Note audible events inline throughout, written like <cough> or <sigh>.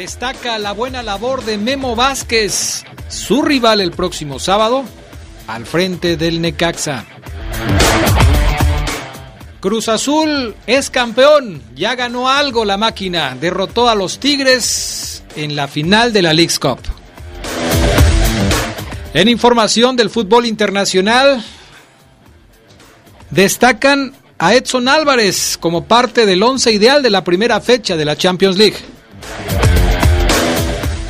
Destaca la buena labor de Memo Vázquez, su rival el próximo sábado, al frente del Necaxa. Cruz Azul es campeón, ya ganó algo la máquina, derrotó a los Tigres en la final de la League's Cup. En información del fútbol internacional, destacan a Edson Álvarez como parte del once ideal de la primera fecha de la Champions League.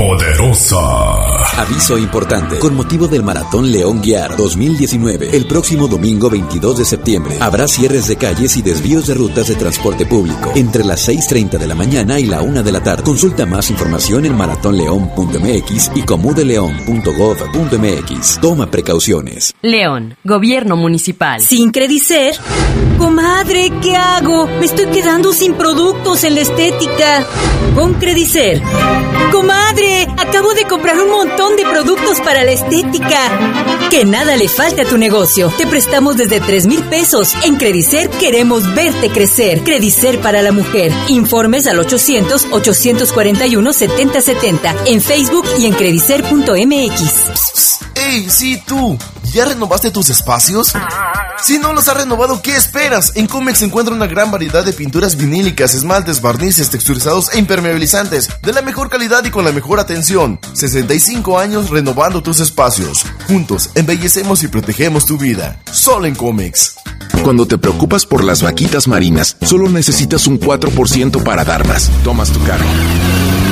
poderosa. Aviso importante. Con motivo del Maratón León Guiar 2019, el próximo domingo 22 de septiembre habrá cierres de calles y desvíos de rutas de transporte público entre las 6.30 de la mañana y la 1 de la tarde. Consulta más información en maratonleón.mx y comudeleón.gov.mx. Toma precauciones. León, Gobierno Municipal. Sin Credicer. Comadre, ¿qué hago? Me estoy quedando sin productos en la estética. Con Credicer. Comadre, acabo de comprar un montón de productos para la estética. Que nada le falte a tu negocio. Te prestamos desde 3 mil pesos. En Credicer queremos verte crecer. Credicer para la mujer. Informes al 800-841-7070. En Facebook y en credicer.mx. ¡Ey, sí tú! ¿Ya renovaste tus espacios? Si no los has renovado, ¿qué esperas? En Comex se encuentra una gran variedad de pinturas vinílicas, esmaltes, barnices, texturizados e impermeabilizantes, de la mejor calidad y con la mejor atención. 65 años renovando tus espacios. Juntos, embellecemos y protegemos tu vida. Solo en Comex. Cuando te preocupas por las vaquitas marinas, solo necesitas un 4% para dar más. Tomas tu carro.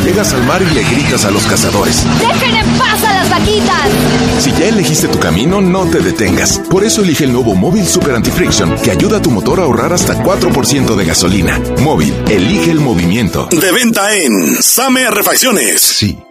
Llegas al mar y le gritas a los cazadores. ¡Dejen en paz a las vaquitas! Si ya elegiste tu camino, no te detengas. Por eso elige el nuevo Móvil Super Anti-Friction, que ayuda a tu motor a ahorrar hasta 4% de gasolina. Móvil, elige el movimiento. De venta en Same Refacciones. Sí.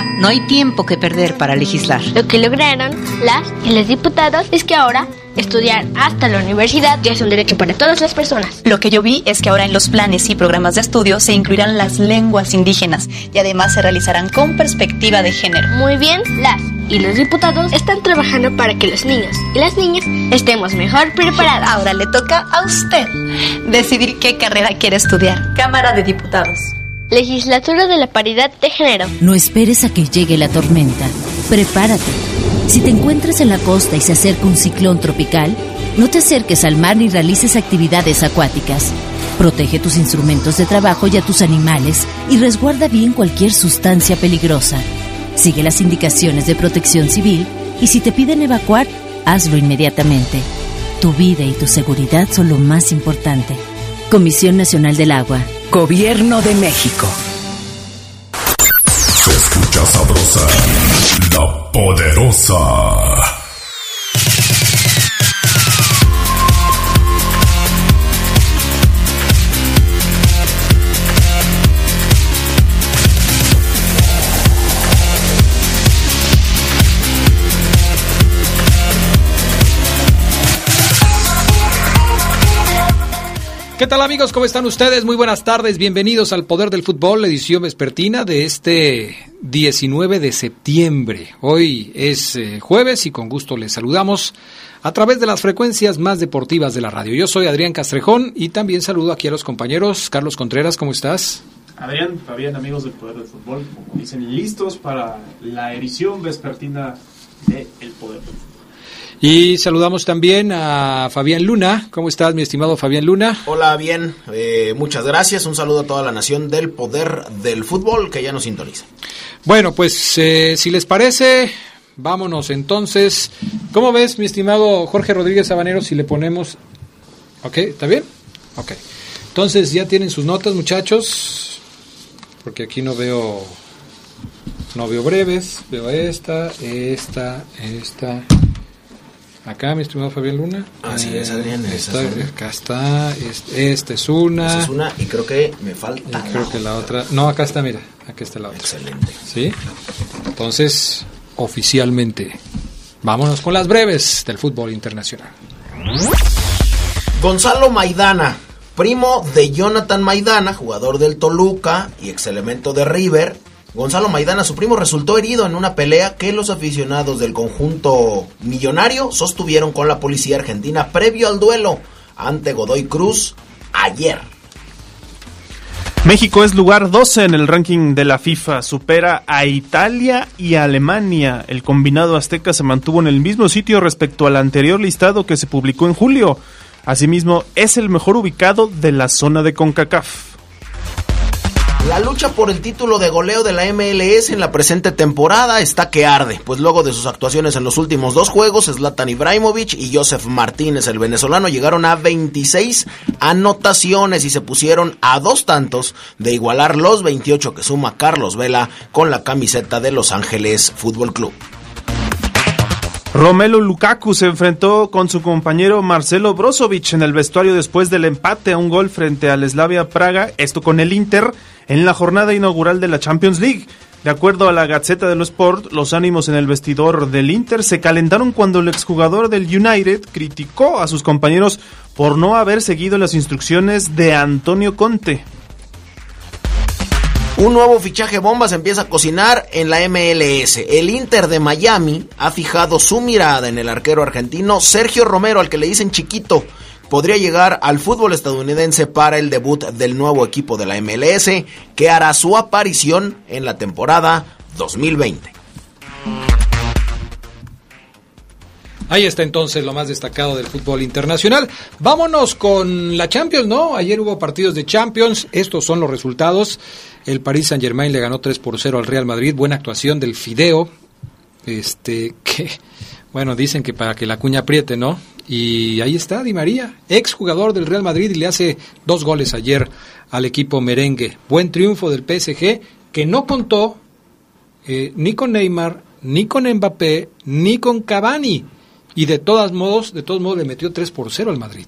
no hay tiempo que perder para legislar. Lo que lograron las y los diputados es que ahora estudiar hasta la universidad ya es un derecho para todas las personas. Lo que yo vi es que ahora en los planes y programas de estudio se incluirán las lenguas indígenas y además se realizarán con perspectiva de género. Muy bien, las y los diputados están trabajando para que los niños y las niñas estemos mejor preparados. Ahora le toca a usted decidir qué carrera quiere estudiar. Cámara de Diputados. Legislatura de la Paridad de Género. No esperes a que llegue la tormenta. Prepárate. Si te encuentras en la costa y se acerca un ciclón tropical, no te acerques al mar ni realices actividades acuáticas. Protege tus instrumentos de trabajo y a tus animales y resguarda bien cualquier sustancia peligrosa. Sigue las indicaciones de protección civil y si te piden evacuar, hazlo inmediatamente. Tu vida y tu seguridad son lo más importante. Comisión Nacional del Agua. Gobierno de México. Se escucha sabrosa, la poderosa. ¿Qué tal amigos? ¿Cómo están ustedes? Muy buenas tardes. Bienvenidos al Poder del Fútbol, edición vespertina de este 19 de septiembre. Hoy es eh, jueves y con gusto les saludamos a través de las frecuencias más deportivas de la radio. Yo soy Adrián Castrejón y también saludo aquí a los compañeros. Carlos Contreras, ¿cómo estás? Adrián, Fabián, amigos del Poder del Fútbol, como dicen, listos para la edición vespertina de El Poder del Fútbol. Y saludamos también a Fabián Luna. ¿Cómo estás, mi estimado Fabián Luna? Hola, bien. Eh, muchas gracias. Un saludo a toda la nación del poder del fútbol que ya nos sintoniza. Bueno, pues eh, si les parece, vámonos entonces. ¿Cómo ves, mi estimado Jorge Rodríguez Sabanero, si le ponemos... ¿Ok? ¿Está bien? Ok. Entonces, ya tienen sus notas, muchachos. Porque aquí no veo... No veo breves. Veo esta, esta, esta... Acá, mi estimado Fabián Luna. Así es, Adrián. Esta, acá está. Este, esta es una. Esta es una y creo que me falta. Y creo que la otra. No, acá está, mira. Acá está la otra. Excelente. ¿Sí? Entonces, oficialmente, vámonos con las breves del fútbol internacional. Gonzalo Maidana, primo de Jonathan Maidana, jugador del Toluca y ex elemento de River, Gonzalo Maidana, su primo, resultó herido en una pelea que los aficionados del conjunto millonario sostuvieron con la policía argentina previo al duelo ante Godoy Cruz ayer. México es lugar 12 en el ranking de la FIFA, supera a Italia y Alemania. El combinado azteca se mantuvo en el mismo sitio respecto al anterior listado que se publicó en julio. Asimismo, es el mejor ubicado de la zona de CONCACAF. La lucha por el título de goleo de la MLS en la presente temporada está que arde, pues luego de sus actuaciones en los últimos dos juegos, Zlatan Ibrahimovic y Joseph Martínez, el venezolano, llegaron a 26 anotaciones y se pusieron a dos tantos de igualar los 28 que suma Carlos Vela con la camiseta de Los Ángeles Fútbol Club. Romelo Lukaku se enfrentó con su compañero Marcelo Brozovic en el vestuario después del empate a un gol frente al Slavia Praga, esto con el Inter, en la jornada inaugural de la Champions League. De acuerdo a la Gaceta de los Sport, los ánimos en el vestidor del Inter se calentaron cuando el exjugador del United criticó a sus compañeros por no haber seguido las instrucciones de Antonio Conte. Un nuevo fichaje bomba se empieza a cocinar en la MLS. El Inter de Miami ha fijado su mirada en el arquero argentino Sergio Romero, al que le dicen chiquito. Podría llegar al fútbol estadounidense para el debut del nuevo equipo de la MLS, que hará su aparición en la temporada 2020. Ahí está entonces lo más destacado del fútbol internacional. Vámonos con la Champions, ¿no? Ayer hubo partidos de Champions. Estos son los resultados. El Paris Saint Germain le ganó 3 por 0 al Real Madrid. Buena actuación del Fideo. Este, <laughs> que, bueno, dicen que para que la cuña apriete, ¿no? Y ahí está Di María, ex jugador del Real Madrid y le hace dos goles ayer al equipo merengue. Buen triunfo del PSG que no contó eh, ni con Neymar, ni con Mbappé, ni con Cavani. Y de todos modos, de todos modos le metió 3 por 0 al Madrid.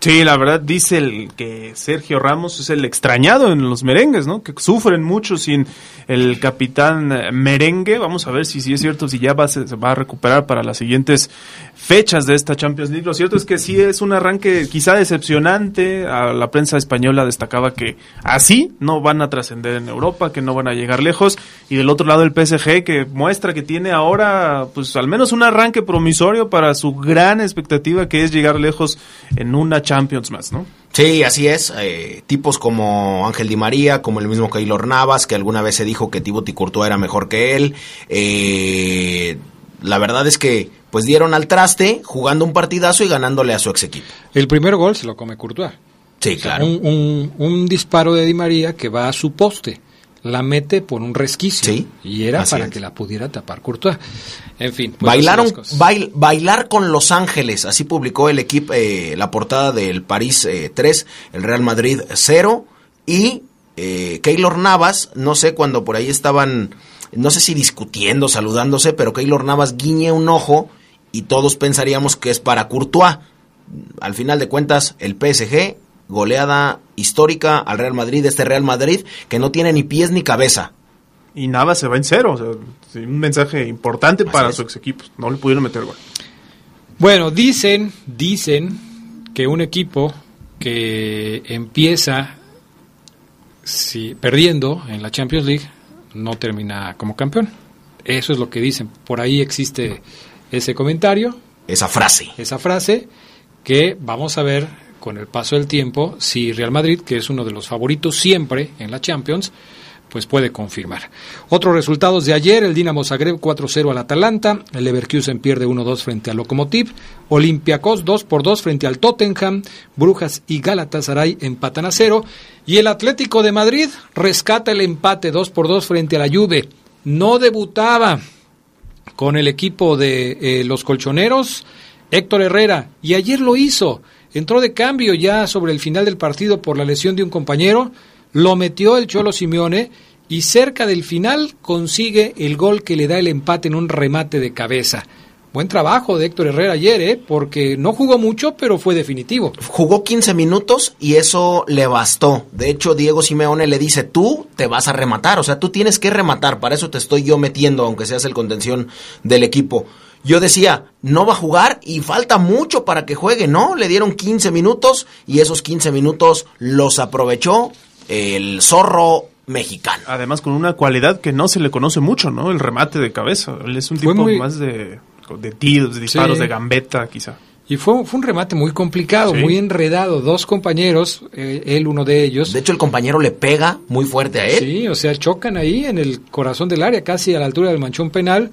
Sí, la verdad dice el que Sergio Ramos es el extrañado en los merengues, ¿no? Que sufren mucho sin el capitán merengue. Vamos a ver si, si es cierto, si ya va, se, va a recuperar para las siguientes fechas de esta Champions League. Lo cierto es que sí es un arranque quizá decepcionante. A la prensa española destacaba que así no van a trascender en Europa, que no van a llegar lejos. Y del otro lado el PSG que muestra que tiene ahora, pues al menos un arranque promisorio para su gran expectativa que es llegar lejos en una Champions más, ¿no? Sí, así es. Eh, tipos como Ángel Di María, como el mismo Keylor Navas, que alguna vez se dijo que Thibaut Courtois era mejor que él. Eh, la verdad es que pues dieron al traste jugando un partidazo y ganándole a su ex equipo. El primer gol se lo come Courtois. Sí, O sea, claro. Un, un- un disparo de Di María que va a su poste. La mete por un resquicio. Sí, y era para es. que la pudiera tapar Courtois. En fin. pues Bailaron, bail- bailar con Los Ángeles, así publicó el equipo eh, la portada del París eh, 3, el Real Madrid 0 y eh, Keylor Navas, no sé cuando por ahí estaban, no sé si discutiendo, saludándose, pero Keylor Navas guiñe un ojo y todos pensaríamos que es para Courtois. Al final de cuentas, el PSG, goleada histórica al Real Madrid, este Real Madrid que no tiene ni pies ni cabeza. Y nada, se va en cero. O sea, sí, un mensaje importante para su ex equipo. No le pudieron meter gol. Bueno, dicen, dicen que un equipo que empieza si perdiendo en la Champions League no termina como campeón. Eso es lo que dicen. Por ahí existe ese comentario. Esa frase. Esa frase que vamos a ver con el paso del tiempo si Real Madrid, que es uno de los favoritos siempre en la Champions, pues puede confirmar. Otros resultados de ayer, el Dinamo Zagreb 4-0 al Atalanta, el Leverkusen pierde 1-2 frente al Lokomotiv, Olympiacos 2 por 2 frente al Tottenham, Brujas y Galatasaray empatan a 0 y el Atlético de Madrid rescata el empate 2 por 2 frente a la Juve. No debutaba con el equipo de eh, los colchoneros Héctor Herrera y ayer lo hizo. Entró de cambio ya sobre el final del partido por la lesión de un compañero lo metió el Cholo Simeone y cerca del final consigue el gol que le da el empate en un remate de cabeza. Buen trabajo de Héctor Herrera ayer, ¿eh? porque no jugó mucho, pero fue definitivo. Jugó 15 minutos y eso le bastó. De hecho, Diego Simeone le dice, tú te vas a rematar, o sea, tú tienes que rematar, para eso te estoy yo metiendo, aunque seas el contención del equipo. Yo decía, no va a jugar y falta mucho para que juegue, ¿no? Le dieron 15 minutos y esos 15 minutos los aprovechó el zorro mexicano. Además con una cualidad que no se le conoce mucho, ¿no? El remate de cabeza. Él es un tipo más de, de tiros, de disparos, de gambeta, quizá. Y fue, fue un remate muy complicado, muy enredado. Dos compañeros, eh, él uno de ellos. De hecho, el compañero le pega muy fuerte a él. Sí, o sea, chocan ahí en el corazón del área, casi a la altura del manchón penal.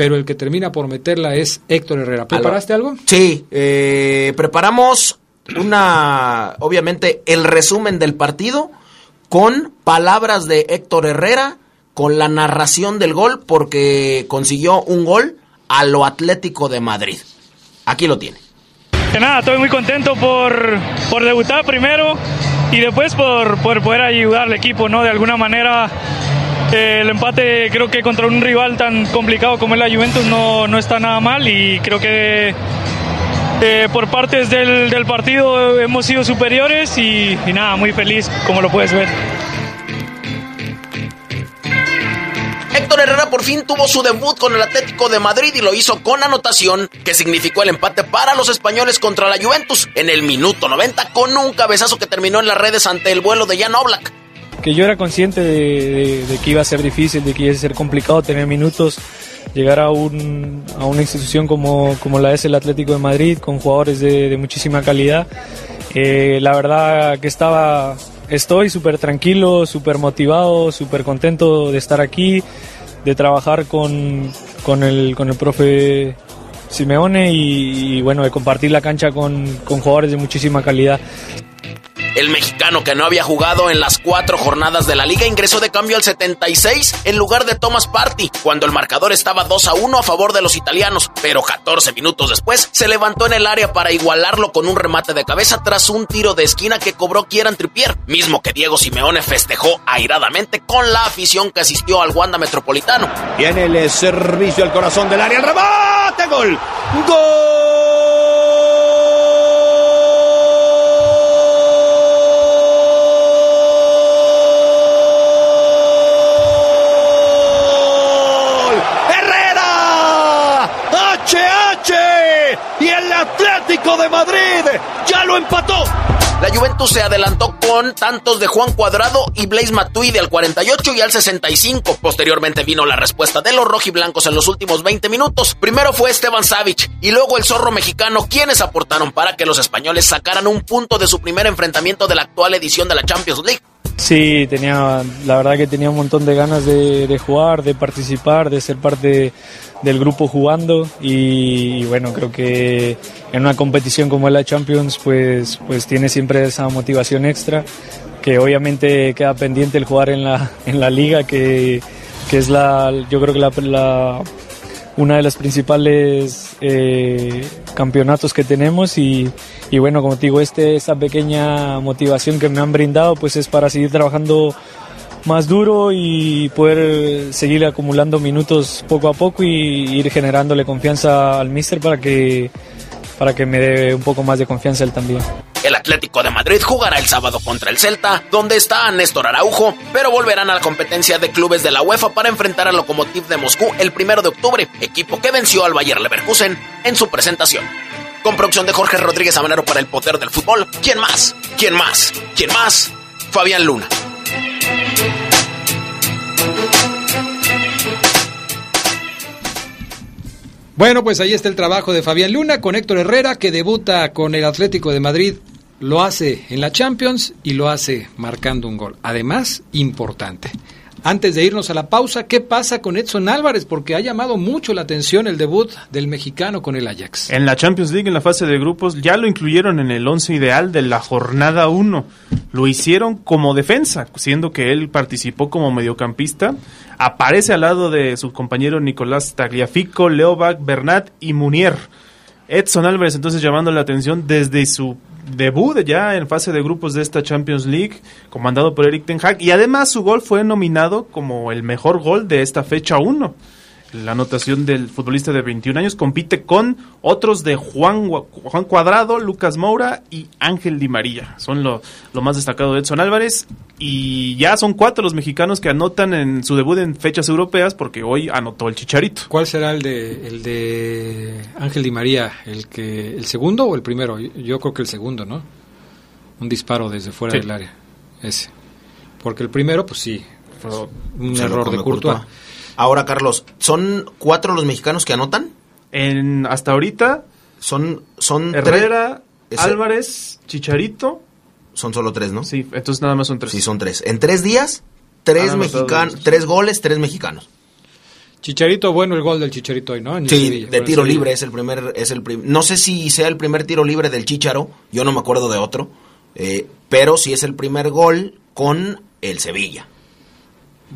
Pero el que termina por meterla es Héctor Herrera. ¿Preparaste algo? Sí, eh, preparamos una, obviamente, el resumen del partido con palabras de Héctor Herrera, con la narración del gol, porque consiguió un gol a lo Atlético de Madrid. Aquí lo tiene. Que nada, estoy muy contento por, por debutar primero y después por, por, poder ayudar al equipo, ¿no? De alguna manera, el empate creo que contra un rival tan complicado como es la Juventus no, no está nada mal y creo que eh, por partes del, partido hemos sido superiores y, y nada, muy feliz como lo puedes ver. Héctor Herrera por fin tuvo su debut con el Atlético de Madrid y lo hizo con anotación que significó el empate para los españoles contra la Juventus en el minuto 90 con un cabezazo que terminó en las redes ante el vuelo de Jan Oblak. Que yo era consciente de, que iba a ser difícil, de que iba a ser complicado tener minutos llegar a, un, a una institución como, como, la es el Atlético de Madrid, con jugadores de, de muchísima calidad. Eh, la verdad que estaba, estoy súper tranquilo, súper motivado, súper contento de estar aquí, de trabajar con, con, el, con el profe Simeone y, y, bueno, de compartir la cancha con, con jugadores de muchísima calidad. El mexicano que no había jugado en las cuatro jornadas de la liga ingresó de cambio al 76 en lugar de Thomas Party, cuando el marcador estaba 2 a 1 a favor de los italianos, pero 14 minutos después se levantó en el área para igualarlo con un remate de cabeza tras un tiro de esquina que cobró Kieran Trippier, mismo que Diego Simeone festejó airadamente con la afición que asistió al Wanda Metropolitano. Viene el servicio al corazón del área, el remate, gol, gol. Atlético de Madrid ya lo empató. La Juventus se adelantó con tantos de Juan Cuadrado y Blaise Matuidi al 48 y al 65. Posteriormente vino la respuesta de los rojiblancos en los últimos 20 minutos. Primero fue Esteban Savic y luego el zorro mexicano, quienes aportaron para que los españoles sacaran un punto de su primer enfrentamiento de la actual edición de la Champions League. Sí, tenía, la verdad que tenía un montón de ganas de, jugar, de participar, de ser parte del grupo jugando. Y, bueno, creo que en una competición como la Champions pues, pues tiene siempre esa motivación extra que obviamente queda pendiente el jugar en la, en la liga que, que es la, yo creo que la una de las principales eh, campeonatos que tenemos y, bueno, como te digo, este, esta pequeña motivación que me han brindado pues es para seguir trabajando más duro y poder seguir acumulando minutos poco a poco y ir generándole confianza al míster para que, para que me dé un poco más de confianza él también. El Atlético de Madrid jugará el sábado contra el Celta, donde está Néstor Araujo, pero volverán a la competencia de clubes de la UEFA para enfrentar al Lokomotiv de Moscú el primero de octubre, equipo que venció al Bayer Leverkusen en su presentación. Con producción de Jorge Rodríguez Amanero para el Poder del Fútbol, ¿quién más? ¿Quién más? ¿Quién más? Fabián Luna. Bueno, pues ahí está el trabajo de Fabián Luna con Héctor Herrera, que debuta con el Atlético de Madrid. Lo hace en la Champions y lo hace marcando un gol. Además, importante. Antes de irnos a la pausa, ¿qué pasa con Edson Álvarez? Porque ha llamado mucho la atención el debut del mexicano con el Ajax. En la Champions League, en la fase de grupos, ya lo incluyeron en el once ideal de la jornada 1. Lo hicieron como defensa, siendo que él participó como mediocampista. Aparece al lado de su compañero Nicolás Tagliafico, Leobach, Bernat y Munier. Edson Álvarez entonces llamando la atención desde su debut ya en fase de grupos de esta Champions League, comandado por Eric Ten Hag, y además su gol fue nominado como el mejor gol de esta fecha 1. La anotación del futbolista de 21 años compite con otros de Juan, Juan Cuadrado, Lucas Moura y Ángel Di María. Son lo, lo más destacado de Edson Álvarez. Y ya son cuatro los mexicanos que anotan en su debut en fechas europeas porque hoy anotó el Chicharito. ¿Cuál será el de, el de Ángel Di María? ¿El, que, ¿El segundo o el primero? Yo creo que el segundo, ¿no? Un disparo desde fuera Sí. del área. Ese. Porque el primero, pues sí, fue un Se error de Courtois. Courtois. Ahora, Carlos, ¿son cuatro los mexicanos que anotan? En, hasta ahorita son, son Herrera, tres- Álvarez, Chicharito. Son solo tres, ¿no? Sí, entonces nada más son tres. Sí, son tres. En tres días, tres mexicanos, tres goles, tres mexicanos. Chicharito, bueno el gol del Chicharito hoy, ¿no? En el Sí, Sevilla, de tiro libre es el primer, es el prim- no sé si sea el primer tiro libre del Chicharo, yo no me acuerdo de otro, eh, pero sí es el primer gol con el Sevilla.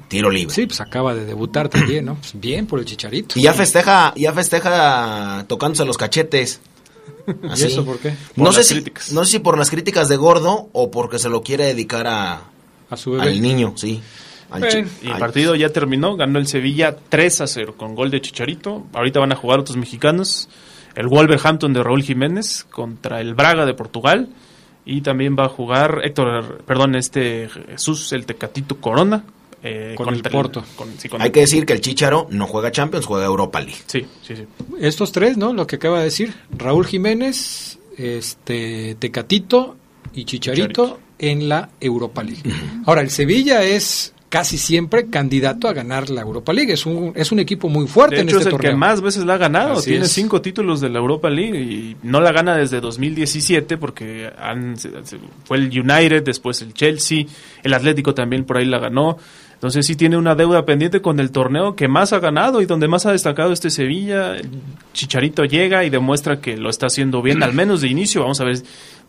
Tiro libre. Sí, pues acaba de debutar también, ¿no? Pues bien por el Chicharito. Y ya festeja, ya festeja tocándose los cachetes. <laughs> ¿Y eso por qué? No Por sé, las si, críticas. no sé si por las críticas de Gordo o porque se lo quiere dedicar a, a su bebé. al niño, sí. Al Y el partido ya terminó, ganó el Sevilla 3 a 0 con gol de Chicharito. Ahorita van a jugar otros mexicanos. El Wolverhampton de Raúl Jiménez contra el Braga de Portugal. Y también va a jugar Héctor, perdón, este Jesús, el Tecatito Corona. Eh, Con el Porto. con- sí, con Hay el- que decir que el Chicharo no juega Champions, juega Europa League. Sí, sí, sí. Estos tres, ¿no? Lo que acaba de decir. Raúl Jiménez, este Tecatito y Chicharito, en la Europa League. Ahora, el Sevilla es casi siempre candidato a ganar la Europa League. Es un, es un equipo muy fuerte De en hecho, este es el torneo. que más veces la ha ganado. Así Tiene es. cinco títulos de la Europa League y no la gana desde 2017 porque han- se- se- fue el United, después el Chelsea, el Atlético también por ahí la ganó. Entonces sí tiene una deuda pendiente con el torneo que más ha ganado y donde más ha destacado este Sevilla. Chicharito llega y demuestra que lo está haciendo bien, al menos de inicio. Vamos a ver,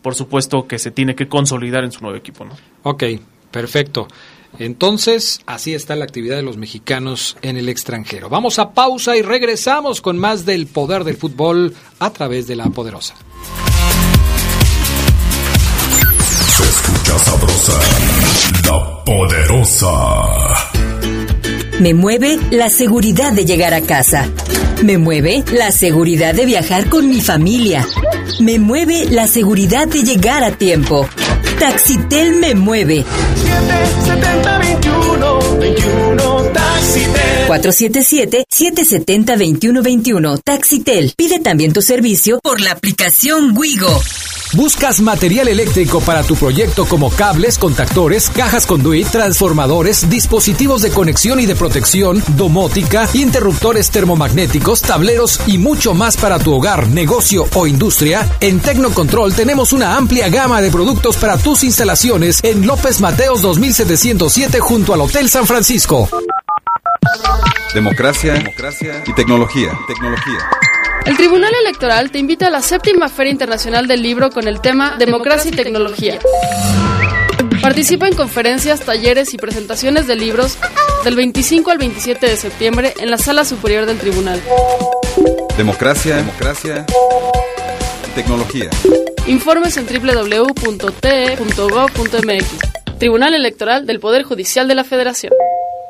por supuesto, que se tiene que consolidar en su nuevo equipo. Ok, perfecto. Entonces, así está la actividad de los mexicanos en el extranjero. Vamos a pausa y regresamos con más del poder del fútbol a través de la poderosa. Escucha sabrosa, la poderosa. Me mueve la seguridad de llegar a casa. Me mueve la seguridad de viajar con mi familia. Me mueve la seguridad de llegar a tiempo. Taxitel me mueve. 7021 21 Taxitel. 477-770-2121. Taxitel. Pide también tu servicio por la aplicación Wigo. ¿Buscas material eléctrico para tu proyecto como cables, contactores, cajas conduit, transformadores, dispositivos de conexión y de protección, domótica, interruptores termomagnéticos, tableros y mucho más para tu hogar, negocio o industria? En Tecnocontrol tenemos una amplia gama de productos para tus instalaciones en López Mateos 2707 junto al Hotel San Francisco. Democracia, y tecnología. Tecnología. El Tribunal Electoral te invita a la séptima Feria Internacional del Libro con el tema Democracia y Tecnología. Participa en conferencias, talleres y presentaciones de libros del 25 al 27 de septiembre en la Sala Superior del Tribunal. Democracia, democracia y tecnología. Informes en www.te.gov.mx. Tribunal Electoral del Poder Judicial de la Federación.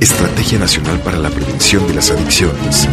Estrategia Nacional para la Prevención de las Adicciones.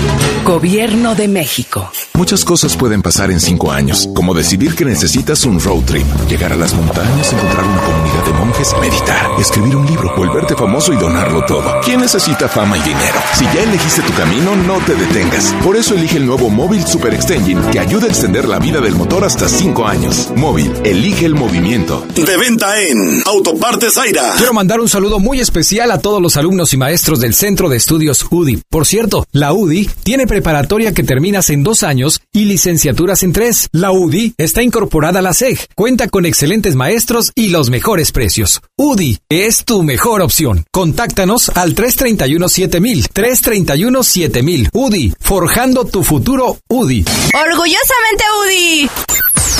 Gobierno de México. Muchas cosas pueden pasar en cinco años, como decidir que necesitas un road trip, llegar a las montañas, encontrar una comunidad de monjes, meditar, escribir un libro, volverte famoso y donarlo todo. ¿Quién necesita fama y dinero? Si ya elegiste tu camino, no te detengas. Por eso elige el nuevo Móvil Super Extension que ayuda a extender la vida del motor hasta cinco años. Móvil, elige el movimiento. De venta en Autopartes Aira. Quiero mandar un saludo muy especial a todos los alumnos y maestros del Centro de Estudios UDI. Por cierto, la UDI tiene preparatoria que terminas en dos años y licenciaturas en tres. La UDI está incorporada a la SEG, cuenta con excelentes maestros y los mejores precios. UDI es tu mejor opción. Contáctanos al 331-7000. 331-7000. UDI, forjando tu futuro UDI. Orgullosamente UDI.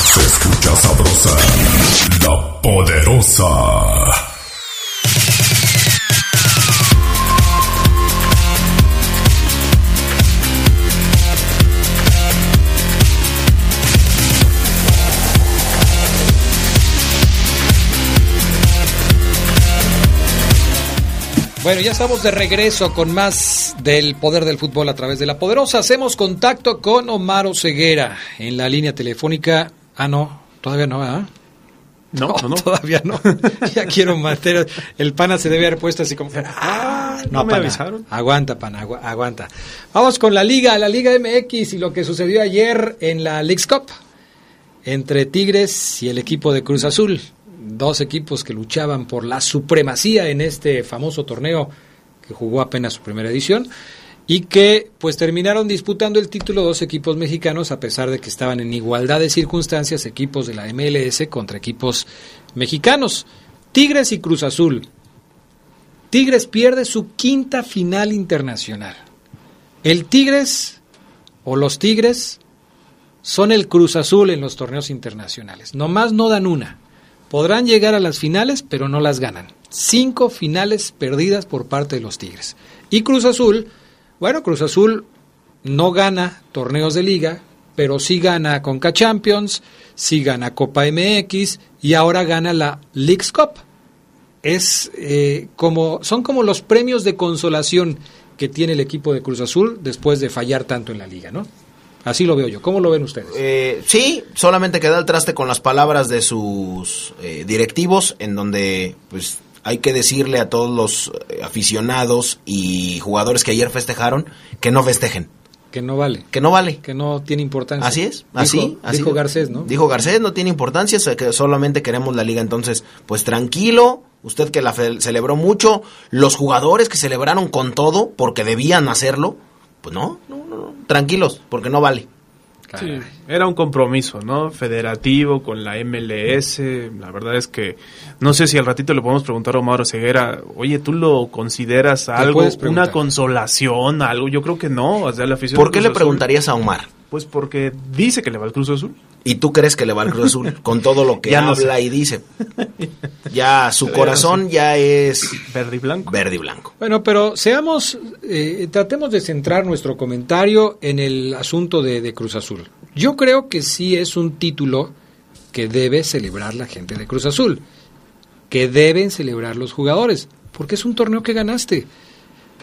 Se escucha sabrosa, la poderosa. Bueno, ya estamos de regreso con más del poder del fútbol a través de la poderosa. Hacemos contacto con Omar Ceguera en la línea telefónica. Ah, no, todavía no, ¿ah? No, no, no, <laughs> todavía no. <laughs> ya quiero matar. El pana se debe haber puesto así como. Ah, no, me avisaron. Aguanta, pana, agu aguanta. Vamos con la Liga, la Liga MX y lo que sucedió ayer en la Leagues Cup entre Tigres y el equipo de Cruz Azul dos equipos que luchaban por la supremacía en este famoso torneo que jugó apenas su primera edición y que pues terminaron disputando el título dos equipos mexicanos a pesar de que estaban en igualdad de circunstancias equipos de la MLS contra equipos mexicanos. Tigres y Cruz Azul. Tigres pierde su quinta final internacional. El Tigres o los Tigres son el Cruz Azul en los torneos internacionales. Nomás no dan una. Podrán llegar a las finales, pero no las ganan. Cinco finales perdidas por parte de los Tigres. Y Cruz Azul, bueno, Cruz Azul no gana torneos de liga, pero sí gana Conca Champions, sí gana Copa MX y ahora gana la Leagues Cup. Es eh, como, son como los premios de consolación que tiene el equipo de Cruz Azul después de fallar tanto en la liga, ¿no? Así lo veo yo. ¿Cómo lo ven ustedes? Eh, sí, solamente queda el traste con las palabras de sus eh, directivos, en donde pues hay que decirle a todos los eh, aficionados y jugadores que ayer festejaron que no festejen. Que no vale. Que no vale. Que no tiene importancia. Así es, así. Dijo, así dijo Garcés, ¿no? Dijo Garcés, no tiene importancia, que solamente queremos la liga. Entonces, pues tranquilo, usted que la celebró mucho, los jugadores que celebraron con todo, porque debían hacerlo, pues no, tranquilos, porque no vale. Sí, era un compromiso, ¿no? Federativo con la MLS. La verdad es que no sé si al ratito le podemos preguntar a Omar Ceguera, oye, ¿tú lo consideras algo, una consolación, algo? Yo creo que no. O sea, la afición ¿Por qué le preguntarías a Omar? Pues porque dice que le va al Cruz Azul. ¿Y tú crees que le va al Cruz Azul? Con todo lo que <laughs> ya habla y dice. Ya su <laughs> corazón ya es verde y blanco. Verde y blanco. Bueno, pero seamos, eh, tratemos de centrar nuestro comentario en el asunto de, de Cruz Azul. Yo creo que sí es un título que debe celebrar la gente de Cruz Azul, que deben celebrar los jugadores, porque es un torneo que ganaste.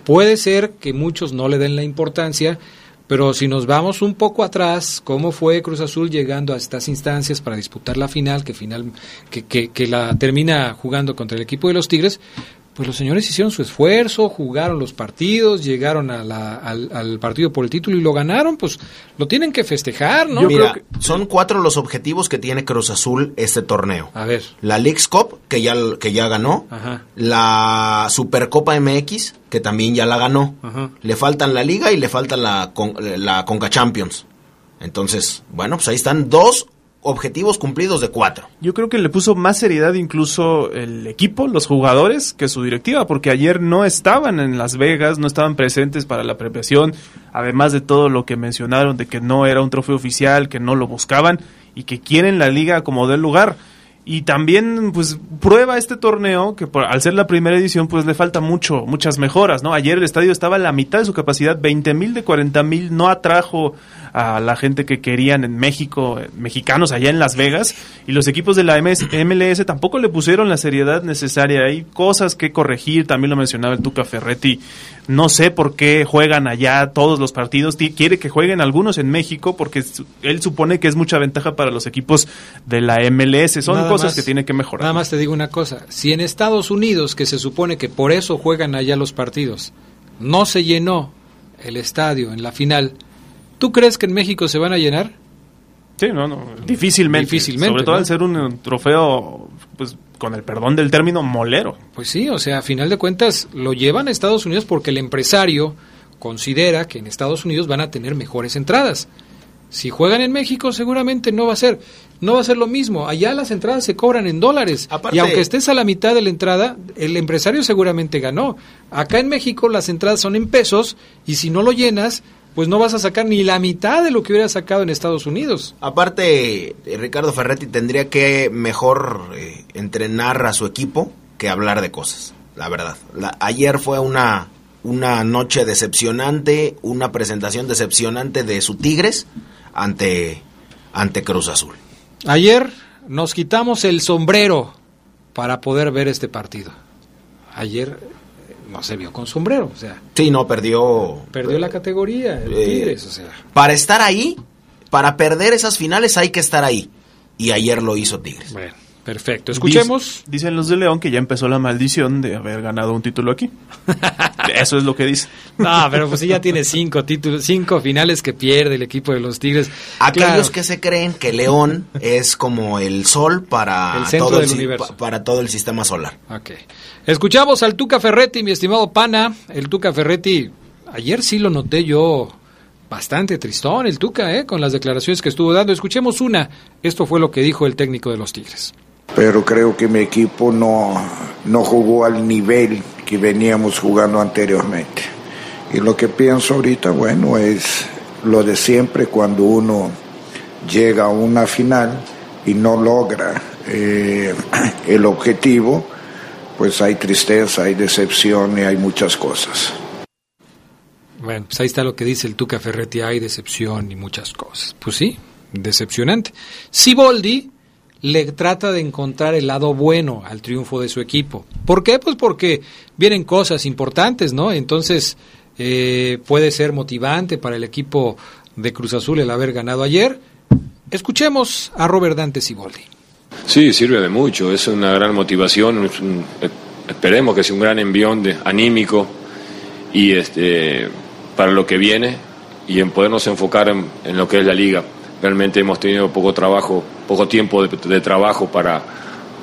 Puede ser que muchos no le den la importancia, pero si nos vamos un poco atrás, ¿cómo fue Cruz Azul llegando a estas instancias para disputar la final, que, final que, que, la termina jugando contra el equipo de los Tigres? Pues los señores hicieron su esfuerzo, jugaron los partidos, llegaron a la, al, al, partido por el título y lo ganaron, pues lo tienen que festejar, ¿no? Yo Mira, creo que... son cuatro los objetivos que tiene Cruz Azul este torneo. A ver. La Leagues Cup, que ya, que ya ganó. Ajá. La Supercopa MX, que también ya la ganó. Ajá. Le faltan la Liga y le falta la, la Conca Champions. Entonces, bueno, pues ahí están dos objetivos cumplidos de cuatro. Yo creo que le puso más seriedad incluso el equipo, los jugadores, que su directiva, porque ayer no estaban en Las Vegas, no estaban presentes para la premiación, además de todo lo que mencionaron de que no era un trofeo oficial, que no lo buscaban y que quieren la liga como del lugar. Y también pues prueba este torneo que por, al ser la primera edición pues le falta mucho, muchas mejoras, ¿no? Ayer el estadio estaba a la mitad de su capacidad, 20 mil de 40 mil, no atrajo a la gente que querían en México, eh, mexicanos allá en Las Vegas, y los equipos de la MS, MLS tampoco le pusieron la seriedad necesaria, hay cosas que corregir, también lo mencionaba el Tuca Ferretti, no sé por qué juegan allá todos los partidos, quiere que jueguen algunos en México porque él supone que es mucha ventaja para los equipos de la MLS, son cosas que tiene que mejorar. Nada más te digo una cosa, si en Estados Unidos, que se supone que por eso juegan allá los partidos, no se llenó el estadio en la final, ¿Tú crees que en México se van a llenar? Sí, no, no. Difícilmente. Difícilmente. Sobre todo al ser un trofeo, pues con el perdón del término, molero. Pues sí, o sea, a final de cuentas lo llevan a Estados Unidos porque el empresario considera que en Estados Unidos van a tener mejores entradas. Si juegan en México, seguramente no va a ser. No va a ser lo mismo. Allá las entradas se cobran en dólares. y aunque estés a la mitad de la entrada, el empresario seguramente ganó. Acá en México las entradas son en pesos y si no lo llenas, pues no vas a sacar ni la mitad de lo que hubiera sacado en Estados Unidos. Aparte, eh, Ricardo Ferretti tendría que mejor eh, entrenar a su equipo que hablar de cosas, la verdad. ayer fue una, una noche decepcionante, una presentación decepcionante de su Tigres ante, ante Cruz Azul. Ayer nos quitamos el sombrero para poder ver este partido. Ayer no se vio con sombrero, o sea. Sí, no, perdió. Perdió la categoría, el eh, Tigres, o sea. Para estar ahí, para perder esas finales hay que estar ahí. Y ayer lo hizo Tigres. Bueno, perfecto. Escuchemos. dicen los de León que ya empezó la maldición de haber ganado un título aquí. <laughs> Eso es lo que dice. No, pero pues sí ya tiene cinco títulos, cinco finales que pierde el equipo de los Tigres. Aquellos que se creen que León es como el sol para el centro todo del universo. para todo el sistema solar. Ok. Escuchamos al Tuca Ferretti, mi estimado pana. El Tuca Ferretti, ayer sí lo noté yo bastante tristón, el Tuca, ¿eh? con las declaraciones que estuvo dando. Escuchemos una. Esto fue lo que dijo el técnico de los Tigres. Pero creo que mi equipo no, no jugó al nivel que veníamos jugando anteriormente. Y lo que pienso ahorita, bueno, es lo de siempre cuando uno llega a una final y no logra eh, <clears throat> el objetivo pues hay tristeza, hay decepción y hay muchas cosas. Bueno, pues ahí está lo que dice el Tuca Ferretti, hay decepción y muchas cosas. Pues sí, decepcionante. Siboldi le trata de encontrar el lado bueno al triunfo de su equipo. ¿Por qué? Pues porque vienen cosas importantes, ¿no? Entonces eh, puede ser motivante para el equipo de Cruz Azul el haber ganado ayer. Escuchemos a Robert Dante Siboldi. Sí, sirve de mucho, es una gran motivación, esperemos que sea un gran envión de, anímico y este, para lo que viene y en podernos enfocar en, lo que es la liga. Realmente hemos tenido poco trabajo, poco tiempo de, trabajo para,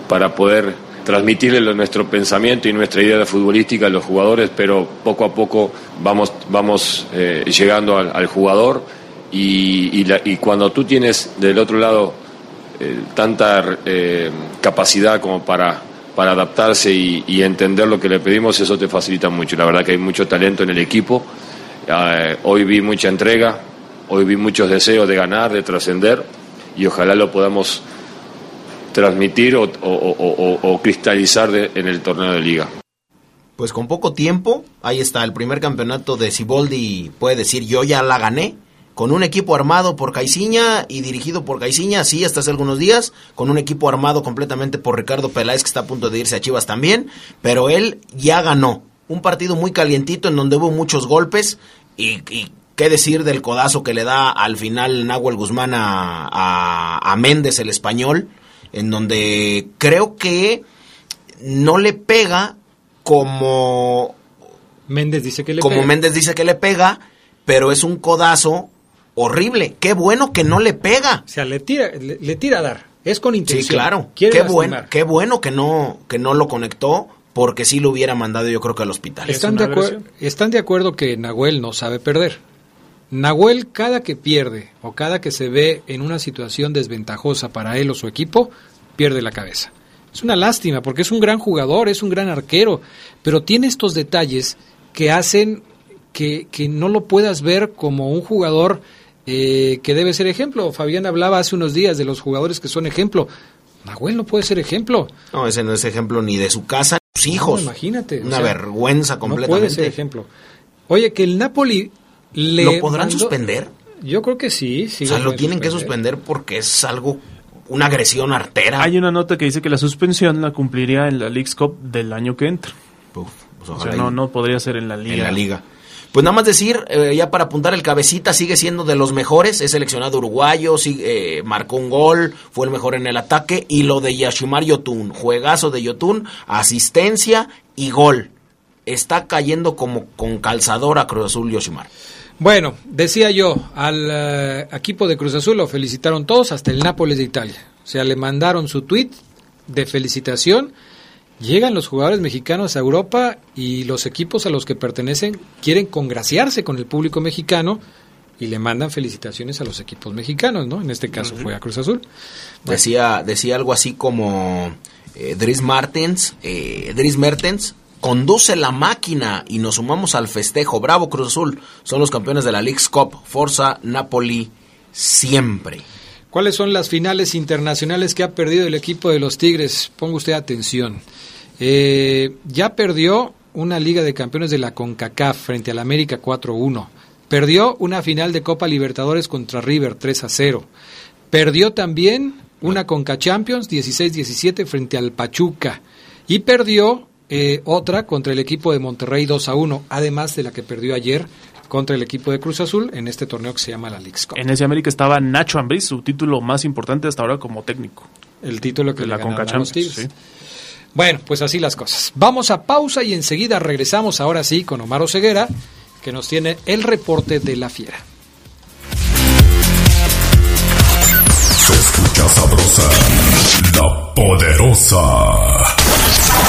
para poder transmitirle nuestro pensamiento y nuestra idea de futbolística a los jugadores, pero poco a poco vamos, vamos eh, llegando al, jugador y, y cuando tú tienes del otro lado eh, tanta eh, capacidad como para, para adaptarse y, entender lo que le pedimos, eso te facilita mucho. La verdad que hay mucho talento en el equipo. Eh, hoy vi mucha entrega, hoy vi muchos deseos de ganar, de trascender y ojalá lo podamos transmitir o, cristalizar en el torneo de liga. Pues con poco tiempo, ahí está, el primer campeonato de Ciboldi puede decir yo ya la gané, con un equipo armado por Caiciña y dirigido por Caiciña, sí, hasta hace algunos días, con un equipo armado completamente por Ricardo Peláez, que está a punto de irse a Chivas también, pero él ya ganó. Un partido muy calientito en donde hubo muchos golpes y, qué decir del codazo que le da al final Nahuel Guzmán a, a, Méndez, el español, en donde creo que no le pega como... Méndez dice que le como Méndez dice que le pega, pero es un codazo horrible. Qué bueno que no le pega. O sea, le tira, le, tira a dar. Es con intención. Sí, claro. qué bueno, qué bueno que no, que no lo conectó, porque sí lo hubiera mandado yo creo que al hospital. Están de, están de acuerdo que Nahuel no sabe perder. Nahuel cada que pierde o cada que se ve en una situación desventajosa para él o su equipo, pierde la cabeza. Es una lástima porque es un gran jugador, es un gran arquero, pero tiene estos detalles que hacen que, que no lo puedas ver como un jugador eh, que debe ser ejemplo. Fabián hablaba hace unos días de los jugadores que son ejemplo. Nahuel no puede ser ejemplo. No, ese no es ejemplo ni de su casa, ni de sus hijos. No, imagínate. Una vergüenza completamente. No puede ser ejemplo. Oye, que el Napoli le ¿Lo podrán suspender? Yo creo que sí. sí o sea, lo tienen que suspender. porque es algo, una agresión artera. Hay una nota que dice que la suspensión la cumpliría en la League's Cup del año que entra. pues o sea, no, no podría ser en la liga. en la liga. Pues nada más decir, eh, ya para apuntar el cabecita, sigue siendo de los mejores, es seleccionado uruguayo, sí, eh, marcó un gol, fue el mejor en el ataque, y lo de Yashimar Yotun, juegazo de Yotun, asistencia y gol. Está cayendo como con calzador a Cruz Azul Yoshimar. Bueno, decía yo, al eh, equipo de Cruz Azul lo felicitaron todos, hasta el Nápoles de Italia. O sea, le mandaron su tweet de felicitación. Llegan los jugadores mexicanos a Europa y los equipos a los que pertenecen quieren congraciarse con el público mexicano y le mandan felicitaciones a los equipos mexicanos, ¿no? En este caso fue a Cruz Azul. Decía, decía algo así como eh, Dries Martens, eh, Dries Mertens conduce la máquina y nos sumamos al festejo. Bravo Cruz Azul, son los campeones de la League's Cup. Forza Napoli siempre. ¿Cuáles son las finales internacionales que ha perdido el equipo de los Tigres? Ponga usted atención. Eh, ya perdió una Liga de Campeones de la CONCACAF frente al América 4-1. Perdió una final de Copa Libertadores contra River 3-0. Perdió también una Conca Champions 16-17 frente al Pachuca. Y perdió eh, otra contra el equipo de Monterrey 2-1, además de la que perdió ayer contra el equipo de Cruz Azul en este torneo que se llama la League's Cup. En ese América estaba Nacho Ambriz, su título más importante hasta ahora como técnico. El título que de le la Conca a los Champions. Tigres. sí. Bueno, pues así las cosas. Vamos a pausa y enseguida regresamos ahora sí con Omar Ceguera, que nos tiene el reporte de la fiera. Se escucha sabrosa, la poderosa.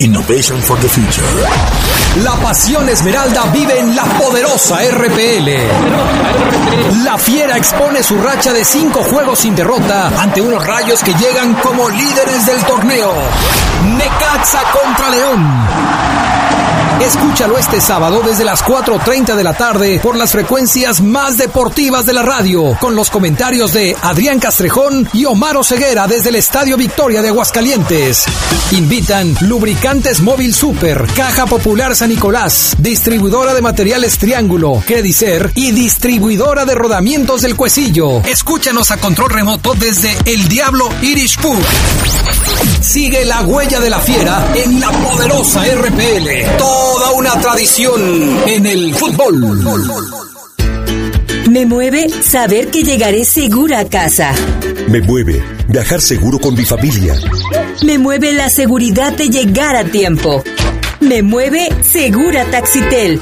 Innovation for the future. La pasión esmeralda vive en la poderosa RPL. La fiera expone su racha de cinco juegos sin derrota ante unos rayos que llegan como líderes del torneo. Necaxa contra León. Escúchalo este sábado desde las 4.30 de la tarde por las frecuencias más deportivas de la radio, con los comentarios de Adrián Castrejón y Omar Ceguera desde el Estadio Victoria de Aguascalientes. Invitan Lubricantes Móvil Super, Caja Popular San Nicolás, distribuidora de materiales Triángulo, Credicer y distribuidora de rodamientos del Cuecillo. Escúchanos a control remoto desde El Diablo Irish Pub. Sigue la huella de la fiera en la poderosa RPL. Toda una tradición en el fútbol. Me mueve saber que llegaré segura a casa. Me mueve viajar seguro con mi familia. Me mueve la seguridad de llegar a tiempo. Me mueve Segura Taxitel.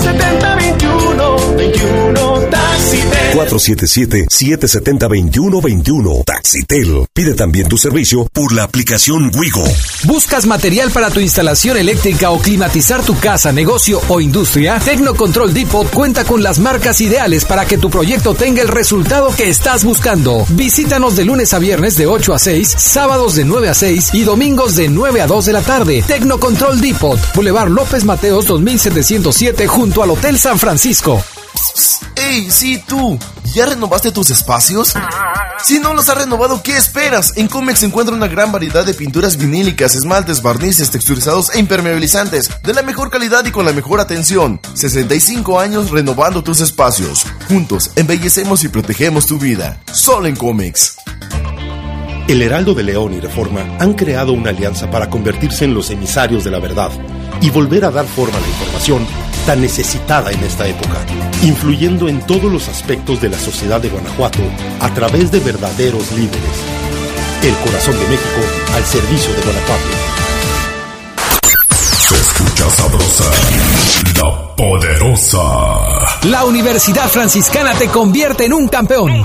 7021 21 Taxitel. 477-770-2121. Taxitel. Pide también tu servicio por la aplicación Wigo. ¿Buscas material para tu instalación eléctrica o climatizar tu casa, negocio o industria? Tecnocontrol Depot cuenta con las marcas ideales para que tu proyecto tenga el resultado que estás buscando. Visítanos de lunes a viernes de 8 a 6, sábados de 9 a 6 y domingos de 9 a 2 de la tarde. Tecnocontrol Depot, Boulevard López Mateos 2707 junto al Hotel San Francisco. ¡Ey, sí, tú! ¿Ya renovaste tus espacios? Si no los has renovado, ¿qué esperas? En Comex se encuentra una gran variedad de pinturas vinílicas, esmaltes, barnices, texturizados e impermeabilizantes, de la mejor calidad y con la mejor atención. 65 años renovando tus espacios. Juntos, embellecemos y protegemos tu vida. Solo en Comex. El Heraldo de León y Reforma han creado una alianza para convertirse en los emisarios de la verdad y volver a dar forma a la información tan necesitada en esta época, influyendo en todos los aspectos de la sociedad de Guanajuato a través de verdaderos líderes. El corazón de México al servicio de Guanajuato. Se escucha sabrosa, la poderosa. La Universidad Franciscana te convierte en un campeón.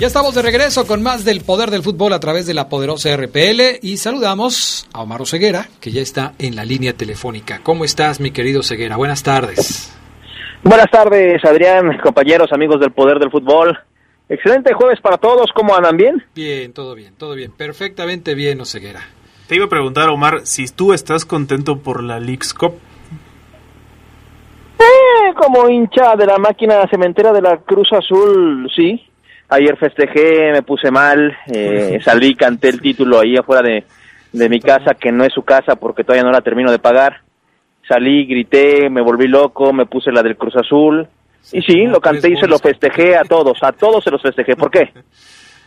Ya estamos de regreso con más del poder del fútbol a través de la poderosa RPL y saludamos a Omar Ceguera, que ya está en la línea telefónica. ¿Cómo estás, mi querido Ceguera? Buenas tardes. Buenas tardes, Adrián, compañeros, amigos del poder del fútbol. Excelente jueves para todos, ¿cómo andan bien? Bien, todo bien, todo bien, perfectamente bien, Oseguera. Te iba a preguntar, Omar, si tú estás contento por la Leagues Cup. Eh, como hincha de la máquina cementera de la Cruz Azul, sí, Ayer festejé, me puse mal, eh, <laughs> salí, canté el título ahí afuera de, de mi casa, que no es su casa porque todavía no la termino de pagar. Salí, grité, me volví loco, me puse la del Cruz Azul. Y sí, lo canté y se lo festejé a todos, a todos se los festejé. ¿Por qué? <laughs>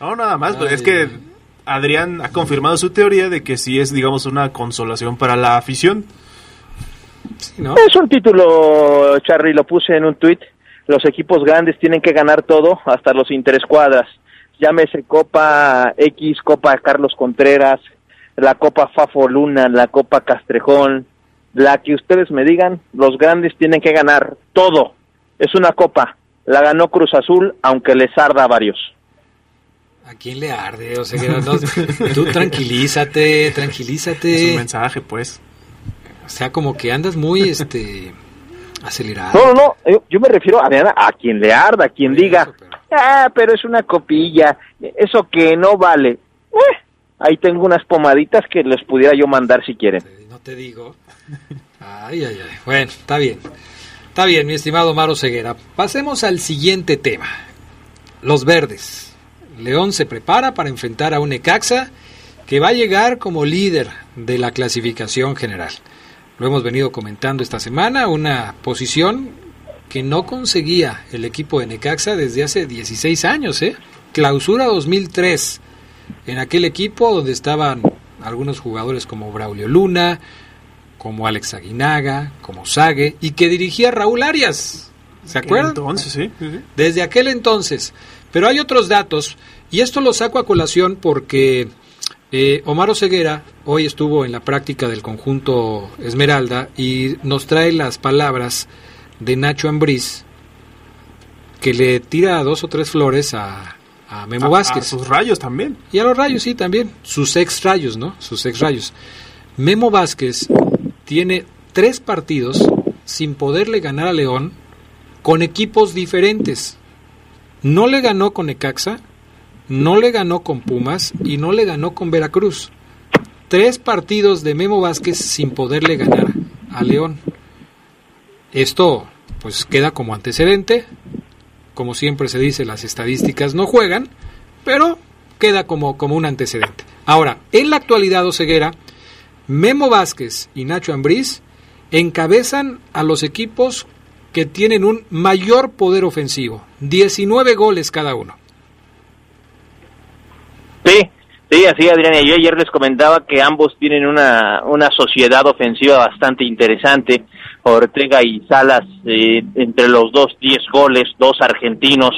No, nada más, pues, es que Adrián ha confirmado su teoría de que sí es, digamos, una consolación para la afición. Es un título, Charlie, lo puse en un tuit los equipos grandes tienen que ganar todo, hasta los interescuadras. Llámese Copa X, Copa Carlos Contreras, la Copa Fafo Luna, la Copa Castrejón, la que ustedes me digan, los grandes tienen que ganar todo. Es una copa. La ganó Cruz Azul, aunque les arda a varios. ¿A quién le arde? O sea, tú tranquilízate, tranquilízate. Es un mensaje, pues. O sea, como que andas muy, este, acelerado. No, no, no, yo, me refiero a, a quien le arda, a quien diga, ah, pero es una copilla, eso que no vale. Eh, ahí tengo unas pomaditas que les pudiera yo mandar si quieren. No te digo. Ay, ay, ay. Bueno, está bien. Está bien, mi estimado Maro Ceguera. Pasemos al siguiente tema. Los verdes. León se prepara para enfrentar a un Ecaxa que va a llegar como líder de la clasificación general. Lo hemos venido comentando esta semana, una posición que no conseguía el equipo de Necaxa desde hace 16 años, ¿eh? Clausura 2003. En aquel equipo donde estaban algunos jugadores como Braulio Luna, como Alex Aguinaga, como Sague, y que dirigía Raúl Arias. ¿Se acuerdan? Entonces, sí, Desde aquel entonces. Pero hay otros datos, y esto lo saco a colación porque eh, Omar Oseguera hoy estuvo en la práctica del conjunto Esmeralda y nos trae las palabras de Nacho Ambriz que le tira dos o tres flores a, Memo Vázquez. A sus rayos también. Y a los rayos, sí, también. Sus ex rayos, ¿no? Sus ex rayos. Memo Vázquez tiene tres partidos sin poderle ganar a León con equipos diferentes. No le ganó con Ecaxa, no le ganó con Pumas y no le ganó con Veracruz. Tres partidos de Memo Vázquez sin poderle ganar a León. Esto pues queda como antecedente. Como siempre se dice, las estadísticas no juegan, pero queda como, como un antecedente. Ahora, en la actualidad, Oseguera, Memo Vázquez y Nacho Ambriz encabezan a los equipos que tienen un mayor poder ofensivo, 19 goles cada uno. Sí, sí, así Adrián. Yo ayer les comentaba que ambos tienen una, una sociedad ofensiva bastante interesante. Ortega y Salas, eh, entre los dos, 10 goles, dos argentinos.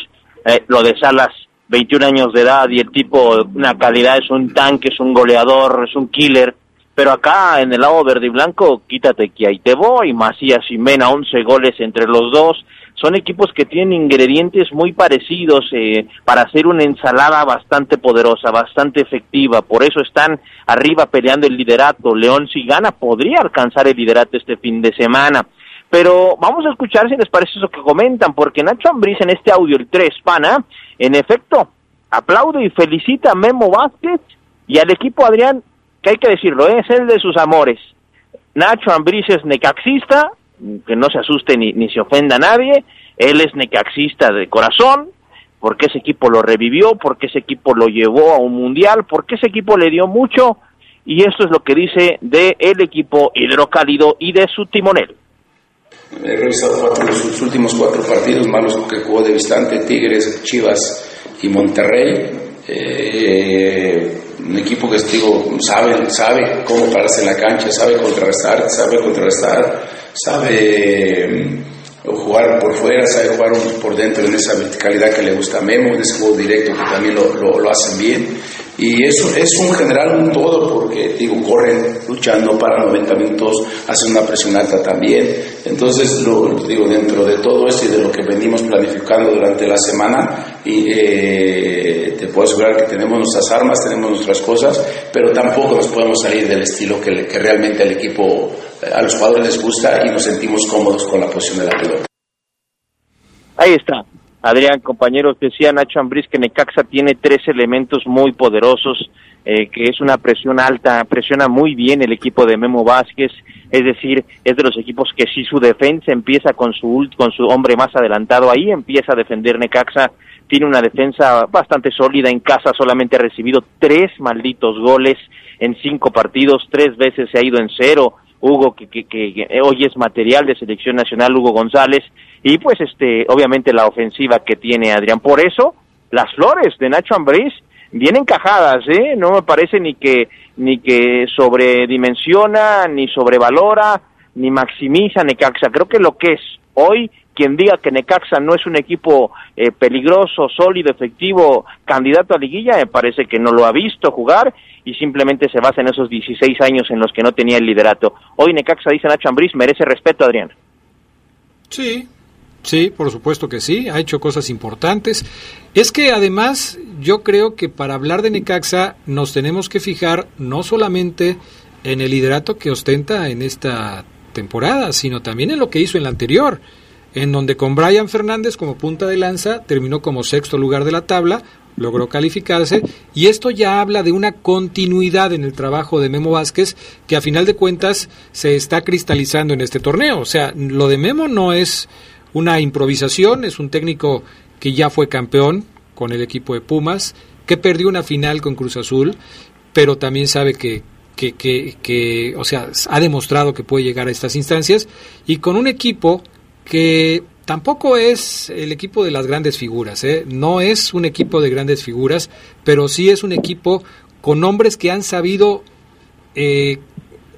Eh, lo de Salas, 21 años de edad y el tipo, una calidad, es un tanque, es un goleador, es un killer. Pero acá en el lado verde y blanco, quítate que ahí te voy. Macías y Mena, 11 goles entre los dos son equipos que tienen ingredientes muy parecidos eh, para hacer una ensalada bastante poderosa, bastante efectiva. Por eso están arriba peleando el liderato. León, si gana, podría alcanzar el liderato este fin de semana. Pero vamos a escuchar si les parece eso que comentan, porque Nacho Ambriz en este audio, el 3, pana, en efecto, aplaude y felicita a Memo Vázquez y al equipo Adrián, que hay que decirlo, es el de sus amores. Nacho Ambriz es necaxista, que no se asuste ni, ni se ofenda a nadie, él es necaxista de corazón, porque ese equipo lo revivió, porque ese equipo lo llevó a un mundial, porque ese equipo le dio mucho, y esto es lo que dice de el equipo hidrocálido y de su timonel. He revisado cuatro últimos cuatro partidos, malos que jugó de Vistante, Tigres, Chivas y Monterrey. Eh, un equipo que digo, sabe, sabe cómo pararse en la cancha, sabe contrarrestar, sabe contrarrestar, sabe mm, jugar por fuera, sabe jugar por dentro en esa verticalidad que le gusta a Memo, en ese juego directo que también lo, lo, lo hacen bien. Y eso es un general, un todo, porque, digo, corren luchando para 90 minutos, hacen una presión alta también. Entonces, lo, digo, dentro de todo esto y de lo que venimos planificando durante la semana, y, eh, te puedo asegurar que tenemos nuestras armas, tenemos nuestras cosas, pero tampoco nos podemos salir del estilo que, que realmente al equipo, a los jugadores les gusta y nos sentimos cómodos con la posición de la pelota. Ahí está. Adrián, compañeros, decía Nacho Ambriz que Necaxa tiene tres elementos muy poderosos, eh, que es una presión alta, presiona muy bien el equipo de Memo Vázquez, es decir, es de los equipos que si su defensa empieza con su, con su hombre más adelantado, ahí empieza a defender Necaxa, tiene una defensa bastante sólida en casa, solamente ha recibido tres malditos goles en cinco partidos, tres veces se ha ido en cero, Hugo, que, que, que, hoy es material de selección nacional, Hugo González, y pues este, obviamente la ofensiva que tiene Adrián. Por eso, las flores de Nacho Ambriz bien encajadas, ¿eh? No me parece ni que, ni que sobredimensiona, ni sobrevalora, ni maximiza Necaxa. Creo que lo que es hoy, quien diga que Necaxa no es un equipo eh, peligroso, sólido, efectivo, candidato a liguilla, me parece que no lo ha visto jugar y simplemente se basa en esos 16 años en los que no tenía el liderato. Hoy Necaxa, dice Nacho Ambriz, merece respeto, Adrián. Sí, sí, por supuesto que sí, ha hecho cosas importantes. Es que además yo creo que para hablar de Necaxa nos tenemos que fijar no solamente en el liderato que ostenta en esta temporada, sino también en lo que hizo en la anterior, en donde con Brian Fernández como punta de lanza terminó como sexto lugar de la tabla, logró calificarse y esto ya habla de una continuidad en el trabajo de Memo Vázquez que a final de cuentas se está cristalizando en este torneo. O sea, lo de Memo no es una improvisación, es un técnico que ya fue campeón con el equipo de Pumas, que perdió una final con Cruz Azul, pero también sabe que, que, que, o sea, ha demostrado que puede llegar a estas instancias y con un equipo que tampoco es el equipo de las grandes figuras, ¿eh? no es un equipo de grandes figuras, pero sí es un equipo con hombres que han sabido eh,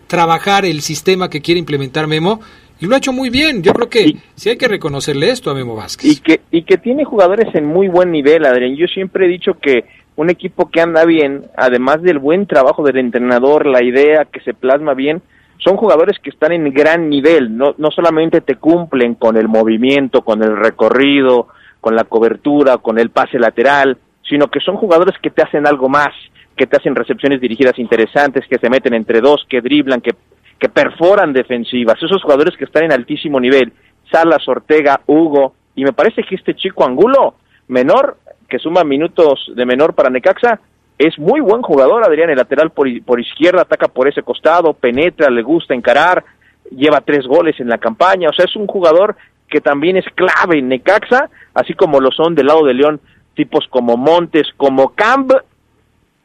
trabajar el sistema que quiere implementar Memo y lo ha hecho muy bien. Yo creo que sí hay que reconocerle esto a Memo Vázquez. Y que, y que tiene jugadores en muy buen nivel, Adrián. Yo siempre he dicho que un equipo que anda bien, además del buen trabajo del entrenador, la idea que se plasma bien, son jugadores que están en gran nivel, no, no solamente te cumplen con el movimiento, con el recorrido, con la cobertura, con el pase lateral, sino que son jugadores que te hacen algo más, que te hacen recepciones dirigidas interesantes, que se meten entre dos, que driblan, que, que perforan defensivas, esos jugadores que están en altísimo nivel, Salas, Ortega, Hugo, y me parece que este chico Angulo, menor, que suma minutos de menor para Necaxa, es muy buen jugador, Adrián, el lateral por, por, izquierda, ataca por ese costado, penetra, le gusta encarar, lleva tres goles en la campaña, o sea, es un jugador que también es clave en Necaxa, así como lo son del lado de León tipos como Montes, como Campbell,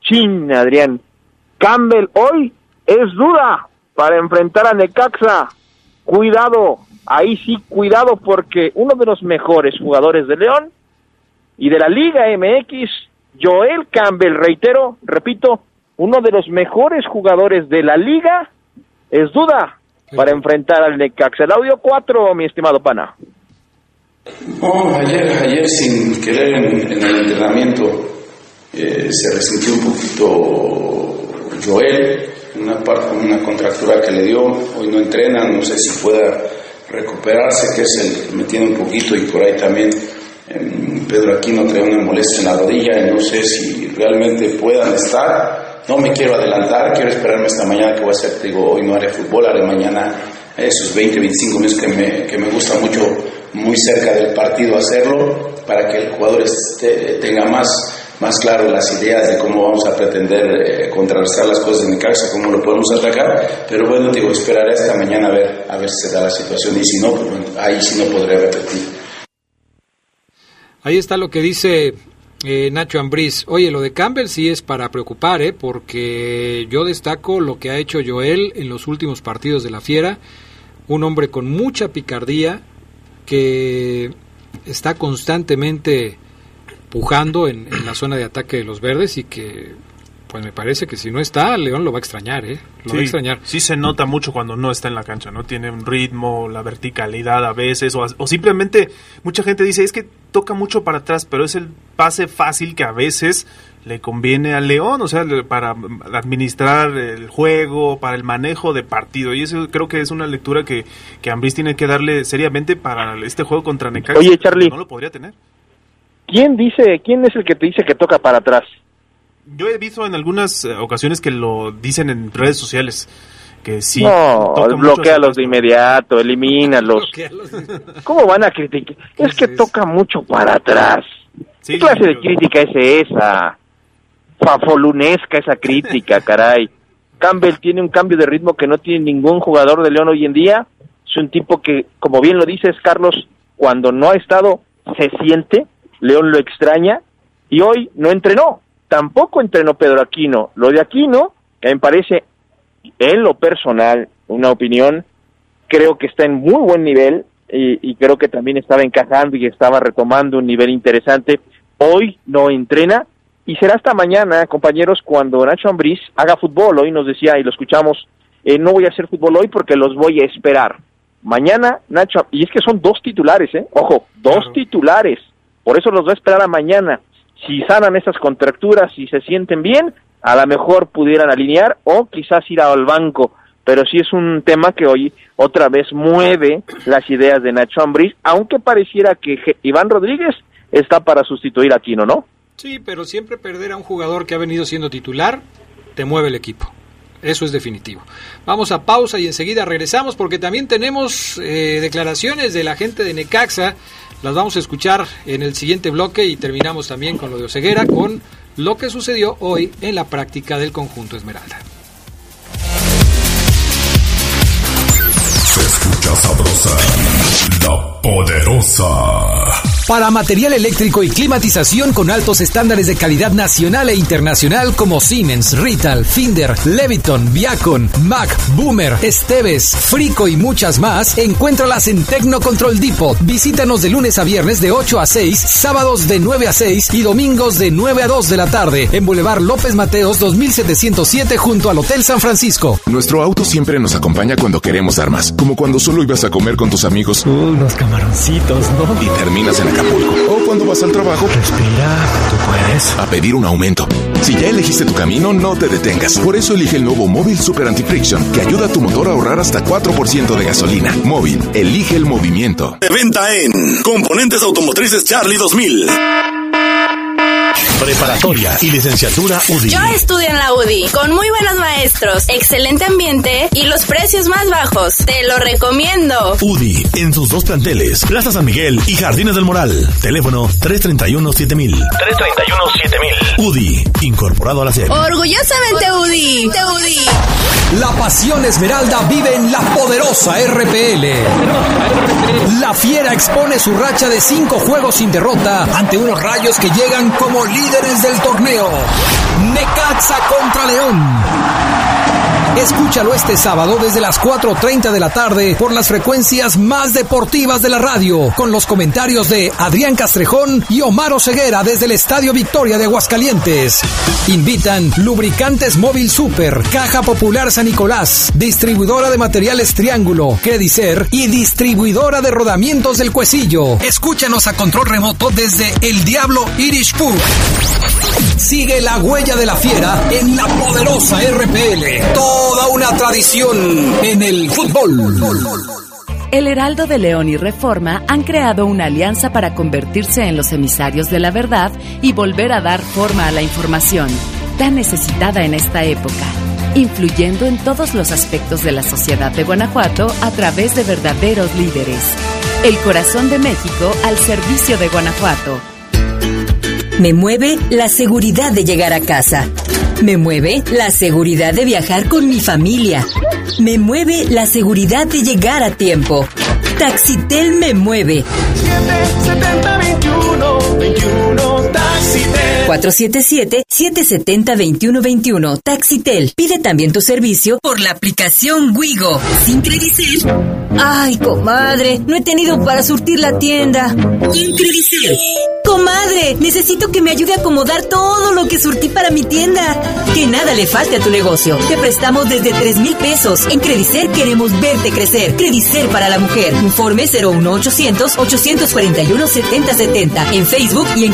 chin, Adrián, Campbell hoy es duda para enfrentar a Necaxa, cuidado, ahí sí, cuidado porque uno de los mejores jugadores de León y de la Liga MX Joel Campbell, reitero, repito, uno de los mejores jugadores de la liga, es duda para enfrentar al Necaxa. El audio 4, mi estimado pana. No, ayer, ayer sin querer en, en el entrenamiento eh, se resintió un poquito Joel, una, parte, una contractura que le dio, hoy no entrena, no sé si pueda recuperarse, que es el me tiene un poquito y por ahí también Pedro Aquino trae una molestia en la rodilla y no sé si realmente puedan estar. No me quiero adelantar, quiero esperarme esta mañana que voy a hacer, digo, hoy no haré fútbol, haré mañana esos 20, 25 minutos que me, que me gusta mucho, muy cerca del partido hacerlo, para que el jugador esté, tenga más, más claro las ideas de cómo vamos a pretender eh, contrarrestar las cosas en mi casa, cómo lo podemos atacar, pero bueno, digo, esperaré esta mañana a ver, a ver si se da la situación y si no, pues ahí sí no podré repetir. Ahí está lo que dice eh, Nacho Ambriz. Oye, lo de Campbell sí es para preocupar, ¿eh? porque yo destaco lo que ha hecho Joel en los últimos partidos de la Fiera. Un hombre con mucha picardía que está constantemente pujando en, en la zona de ataque de los verdes y que pues me parece que si no está, León lo va a extrañar, ¿eh? Lo sí, va a extrañar. Sí se nota mucho cuando no está en la cancha, ¿no? Tiene un ritmo, la verticalidad a veces, o, o, simplemente mucha gente dice, es que toca mucho para atrás, pero es el pase fácil que a veces le conviene a León, o sea, para administrar el juego, para el manejo de partido, y eso creo que es una lectura que, que Ambris tiene que darle seriamente para este juego contra Necaxa. Oye, Charlie. No lo podría tener. ¿Quién dice, quién es el que te dice que toca para atrás? Yo he visto en algunas eh, ocasiones que lo dicen en redes sociales. Que sí. No, bloquealos de inmediato, elimínalos. <laughs> ¿Cómo van a criticar? Es que toca mucho para atrás. ¿Qué clase de crítica es esa? Fafolunesca esa crítica, <laughs> caray. Campbell tiene un cambio de ritmo que no tiene ningún jugador de León hoy en día. Es un tipo que, como bien lo dices, Carlos, cuando no ha estado, se siente. León lo extraña y hoy no entrenó tampoco entrenó Pedro Aquino. Lo de Aquino, que me parece, en lo personal, una opinión, creo que está en muy buen nivel y, y, creo que también estaba encajando y estaba retomando un nivel interesante. Hoy no entrena y será hasta mañana, compañeros, cuando Nacho Ambriz haga fútbol. Hoy nos decía y lo escuchamos, eh, no voy a hacer fútbol hoy porque los voy a esperar. Mañana, Nacho, y es que son dos titulares, ¿eh? Ojo, dos claro. titulares. Por eso los va a esperar a mañana si sanan esas contracturas y se sienten bien, a lo mejor pudieran alinear o quizás ir al banco. Pero sí es un tema que hoy otra vez mueve las ideas de Nacho Ambriz, aunque pareciera que Iván Rodríguez está para sustituir a Aquino, ¿no? Sí, pero siempre perder a un jugador que ha venido siendo titular te mueve el equipo. Eso es definitivo. Vamos a pausa y enseguida regresamos porque también tenemos eh, declaraciones de la gente de Necaxa. Las vamos a escuchar en el siguiente bloque y terminamos también con lo de Oseguera, con lo que sucedió hoy en la práctica del conjunto Esmeralda. Se escucha sabrosa, la poderosa. Para material eléctrico y climatización con altos estándares de calidad nacional e internacional como Siemens, Rital, Finder, Leviton, Viacon, Mac, Boomer, Esteves, Frico y muchas más, encuéntralas en Tecnocontrol Depot. Visítanos de lunes a viernes de 8 a 6, sábados de 9 a 6 y domingos de 9 a 2 de la tarde en Boulevard López Mateos 2707 junto al Hotel San Francisco. Nuestro auto siempre nos acompaña cuando queremos dar más, como cuando solo ibas a comer con tus amigos. Unos camaroncitos, ¿no? Y terminas en Acapulco. O cuando vas al trabajo. Respira, tú puedes. A pedir un aumento. Si ya elegiste tu camino, no te detengas. Por eso elige el nuevo Móvil Super Anti-Friction, que ayuda a tu motor a ahorrar hasta 4% de gasolina. Móvil, elige el movimiento. De venta en Componentes Automotrices Charlie 2000. Preparatoria y licenciatura UDI. Yo estudio en la UDI, con muy buenos maestros, excelente ambiente y los precios más bajos. Te lo recomiendo. UDI, en sus dos planteles, Plaza San Miguel y Jardines del Moral. Teléfono 331-7000. 331-7000. UDI, incorporado a la serie. Orgullosamente UDI. De UDI. La pasión esmeralda vive en la poderosa RPL. La fiera expone su racha de cinco juegos sin derrota ante unos rayos que llegan como líderes del torneo. Necaxa contra León. Escúchalo este sábado desde las 4.30 de la tarde por las frecuencias más deportivas de la radio, con los comentarios de Adrián Castrejón y Omar Ceguera desde el Estadio Victoria de Aguascalientes. Invitan Lubricantes Móvil Super, Caja Popular San Nicolás, distribuidora de materiales Triángulo, Credicer y distribuidora de rodamientos del Cuecillo. Escúchanos a control remoto desde El Diablo Irish Pub. Sigue la huella de la fiera en la poderosa RPL. Toda una tradición en el fútbol. El Heraldo de León y Reforma han creado una alianza para convertirse en los emisarios de la verdad y volver a dar forma a la información, tan necesitada en esta época, influyendo en todos los aspectos de la sociedad de Guanajuato a través de verdaderos líderes. El corazón de México al servicio de Guanajuato. Me mueve la seguridad de llegar a casa. Me mueve la seguridad de viajar con mi familia. Me mueve la seguridad de llegar a tiempo. Taxitel me mueve. 770 21 Taxitel. 477-770-2121. Taxitel. Pide también tu servicio por la aplicación Wigo. Sin Credicel. Ay, comadre, no he tenido para surtir la tienda. Sin Credicel. Comadre, necesito que me ayude a acomodar todo lo que surtí para mi tienda. Que nada le falte a tu negocio. Te prestamos desde 3 mil pesos. En Credicer queremos verte crecer. Credicer para la mujer. Informe 01800 841 7070 en Facebook y en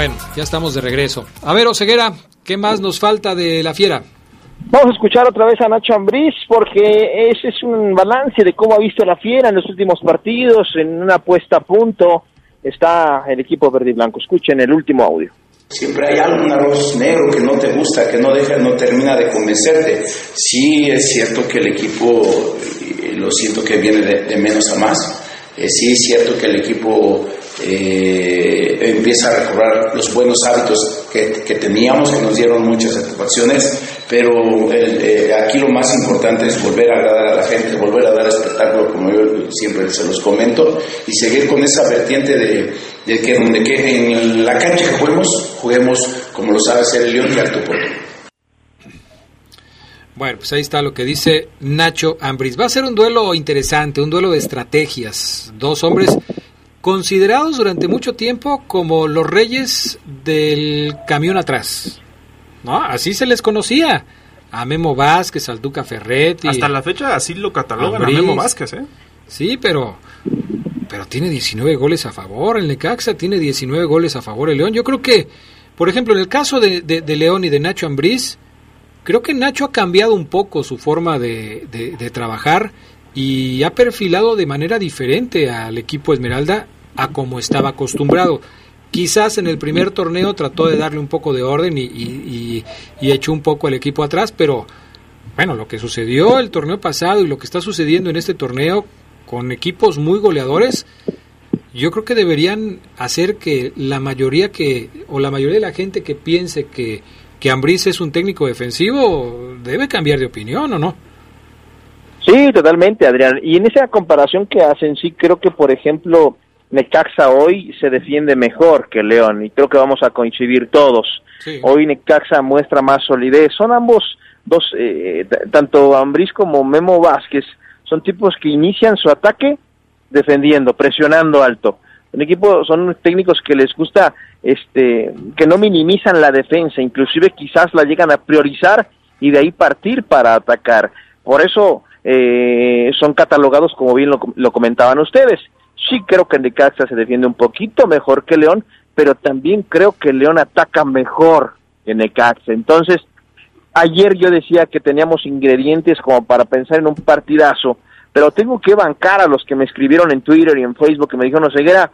Bueno, ya estamos de regreso. A ver, Oseguera, ¿qué más nos falta de la fiera? Vamos a escuchar otra vez a Nacho Ambriz porque ese es un balance de cómo ha visto la fiera en los últimos partidos, en una puesta a punto está el equipo verde y blanco. Escuchen el último audio. Siempre hay algún arroz negro que no te gusta, que no deja, no termina de convencerte. Sí es cierto que el equipo, eh, lo siento que viene de, de menos a más. Eh, sí es cierto que el equipo eh, empieza a recobrar los buenos hábitos que, que, teníamos, que nos dieron muchas satisfacciones, pero eh, aquí lo más importante es volver a agradar a la gente, volver a dar espectáculo, como yo siempre se los comento, y seguir con esa vertiente de, de que donde que en la cancha que juguemos, juguemos como lo sabe hacer el León y Alto. Bueno, pues ahí está lo que dice Nacho Ambris. Va a ser un duelo interesante, un duelo de estrategias. Dos hombres considerados durante mucho tiempo como los reyes del camión atrás. ¿No? Así se les conocía. A Memo Vázquez, al Duca Ferretti. Hasta la fecha así lo catalogan a Memo Vázquez, ¿eh? Sí, pero pero tiene 19 goles a favor. El Necaxa tiene 19 goles a favor el León. Yo creo que, por ejemplo, en el caso de, de, de León y de Nacho Ambriz, creo que Nacho ha cambiado un poco su forma de, trabajar y ha perfilado de manera diferente al equipo Esmeralda a como estaba acostumbrado. Quizás en el primer torneo trató de darle un poco de orden y, y, echó un poco al equipo atrás, pero bueno, lo que sucedió el torneo pasado y lo que está sucediendo en este torneo con equipos muy goleadores, yo creo que deberían hacer que la mayoría que o la mayoría de la gente que piense que que Ambriz es un técnico defensivo debe cambiar de opinión o no? Sí, totalmente, Adrián. Y en esa comparación que hacen, sí creo que, por ejemplo, Necaxa hoy se defiende mejor que León y creo que vamos a coincidir todos. Sí. Hoy Necaxa muestra más solidez. Son ambos dos, eh, tanto Ambriz como Memo Vázquez, son tipos que inician su ataque defendiendo, presionando alto. Un equipo son técnicos que les gusta este que no minimizan la defensa, inclusive quizás la llegan a priorizar y de ahí partir para atacar. Por eso eh, son catalogados como bien lo, lo, comentaban ustedes. Sí creo que Necaxa se defiende un poquito mejor que León, pero también creo que León ataca mejor que Necaxa. Entonces, ayer yo decía que teníamos ingredientes como para pensar en un partidazo, pero tengo que bancar a los que me escribieron en Twitter y en Facebook que me dijeron, Ceguera,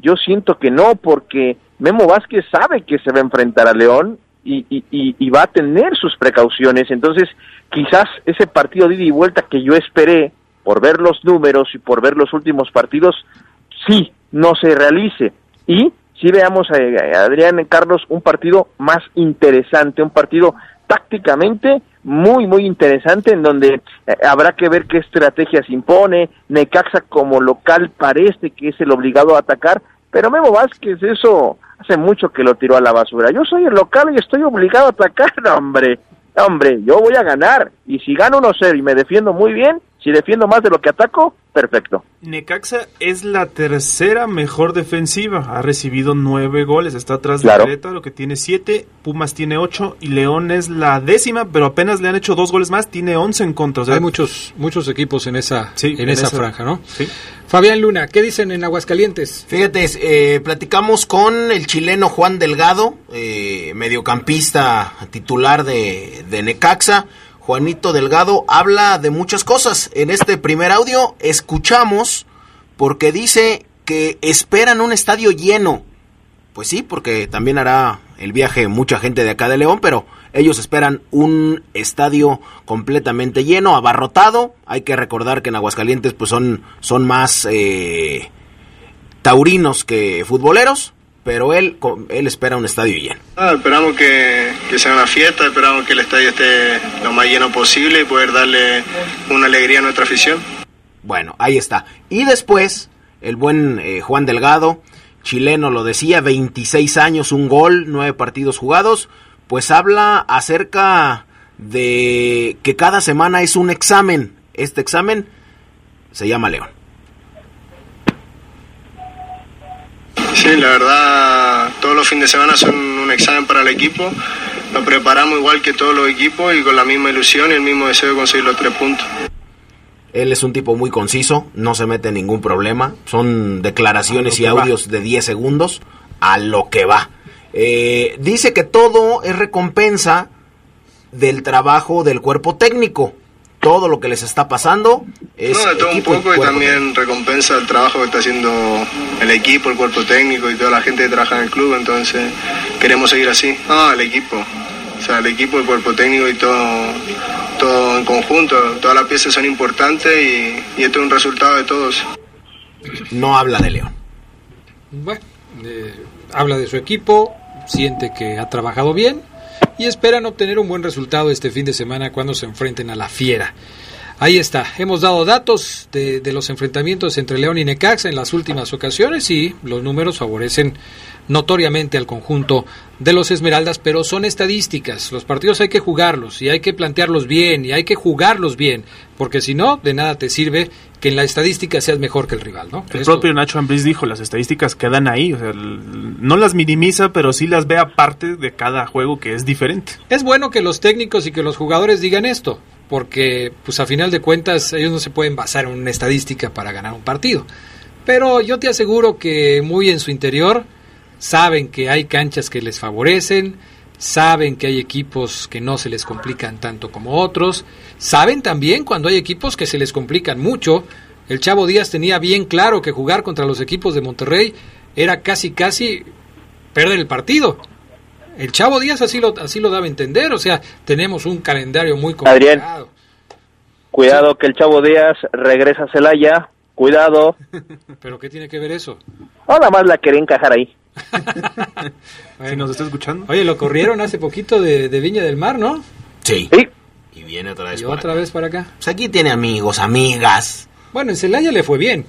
yo siento que no, porque Memo Vázquez sabe que se va a enfrentar a León y, y, y, va a tener sus precauciones. Entonces, quizás ese partido de ida y vuelta que yo esperé, por ver los números y por ver los últimos partidos, sí, no se realice. Y sí veamos a, Adrián Carlos un partido más interesante, un partido tácticamente muy, muy interesante en donde eh, habrá que ver qué estrategia se impone. Necaxa como local parece que es el obligado a atacar, pero Memo Vázquez eso hace mucho que lo tiró a la basura. Yo soy el local y estoy obligado a atacar, <laughs> hombre. Hombre, yo voy a ganar. Y si gano 1-0 y me defiendo muy bien, si defiendo más de lo que ataco, perfecto. Necaxa es la tercera mejor defensiva. Ha recibido nueve goles. Está atrás de claro. Querétaro, que tiene siete. Pumas tiene ocho. Y León es la décima, pero apenas le han hecho dos goles más. Tiene once en contra. O sea, Hay muchos, muchos equos en esa, sí, en, en esa, esa, franja, ¿no? Sí. Fabián Luna, ¿qué dicen en Aguascalientes? Fíjate, eh, platicamos con el chileno Juan Delgado, eh, mediocampista titular de, de Necaxa. Juanito Delgado habla de muchas cosas. En este primer audio escuchamos porque dice que esperan un estadio lleno. Pues sí, porque también hará el viaje mucha gente de acá de León, pero ellos esperan un estadio completamente lleno, abarrotado. Hay que recordar que en Aguascalientes pues son, son más eh, taurinos que futboleros. Pero él, él espera un estadio lleno. Ah, esperamos que, que, sea una fiesta, esperamos que el estadio esté lo más lleno posible y poder darle una alegría a nuestra afición. Bueno, ahí está. Y después, el buen eh, Juan Delgado, chileno lo decía, 26 años, un gol, nueve partidos jugados, pues habla acerca de que cada semana es un examen. Este examen se llama León. Sí, la verdad, todos los fines de semana son un examen para el equipo. Lo preparamos igual que todos los equipos y con la misma ilusión y el mismo deseo de conseguir los tres puntos. Él es un tipo muy conciso, no se mete en ningún problema. Son declaraciones y audios de 10 segundos a lo que va. Eh, dice que todo es recompensa del trabajo del cuerpo técnico todo lo que les está pasando es no, de todo un poco y, también recompensa el trabajo que está haciendo el equipo, el cuerpo técnico y toda la gente que trabaja en el club, entonces queremos seguir así. Ah, el equipo, o sea, el equipo, el cuerpo técnico y todo, todo en conjunto, todas las piezas son importantes y, esto es un resultado de todos. No habla de León. Bueno, eh, habla de su equipo, siente que ha trabajado bien y esperan obtener un buen resultado este fin de semana cuando se enfrenten a la Fiera. Ahí está, hemos dado datos de, de, los enfrentamientos entre León y Necaxa en las últimas ocasiones y los números favorecen notoriamente al conjunto de los Esmeraldas, pero son estadísticas. Los partidos hay que jugarlos y hay que plantearlos bien y hay que jugarlos bien, porque si no, de nada te sirve que en la estadística seas mejor que el rival, ¿no? El propio Nacho Ambriz dijo, las estadísticas quedan ahí, o sea, no las minimiza, pero sí las ve aparte de cada juego que es diferente. Es bueno que los técnicos y que los jugadores digan esto, porque pues a final de cuentas ellos no se pueden basar en una estadística para ganar un partido. Pero yo te aseguro que muy en su interior saben que hay canchas que les favorecen, saben que hay equipos que no se les complican tanto como otros, saben también cuando hay equipos que se les complican mucho. El Chavo Díaz tenía bien claro que jugar contra los equipos de Monterrey era casi casi perder el partido. El Chavo Díaz así lo así lo daba a entender, o sea, tenemos un calendario muy complicado. Adrián, cuidado que el Chavo Díaz regresa a Celaya, cuidado. <laughs> ¿Pero qué tiene que ver eso? Nada más la quería encajar ahí. <laughs> si nos está escuchando. Oye, lo corrieron hace poquito de, Viña del Mar, ¿no? Sí. Y viene otra vez y otra vez para acá. Pues aquí tiene amigos, amigas. Bueno, en Celaya le fue bien.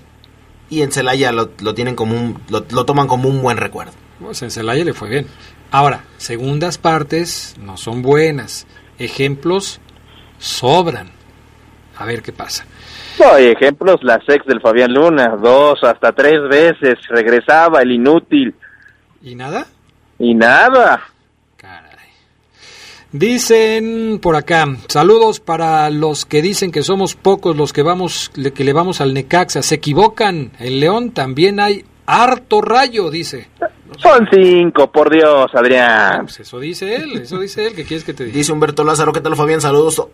Y en Celaya lo, tienen como un, lo, toman como un buen recuerdo. Pues en Celaya le fue bien. Ahora, segundas partes no son buenas. Ejemplos sobran. A ver qué pasa. No, hay ejemplos, la sex del Fabián Luna, dos hasta tres veces, regresaba el inútil. ¿Y nada? Y nada. Caray. Dicen por acá, saludos para los que dicen que somos pocos los que vamos, que le vamos al Necaxa. Se equivocan, en León también hay harto rayo, dice. Son cinco, por Dios, Adrián. Pues eso dice él, eso dice él, ¿qué quieres que te diga? Dice Humberto Lázaro, ¿qué tal Fabián? Saludos.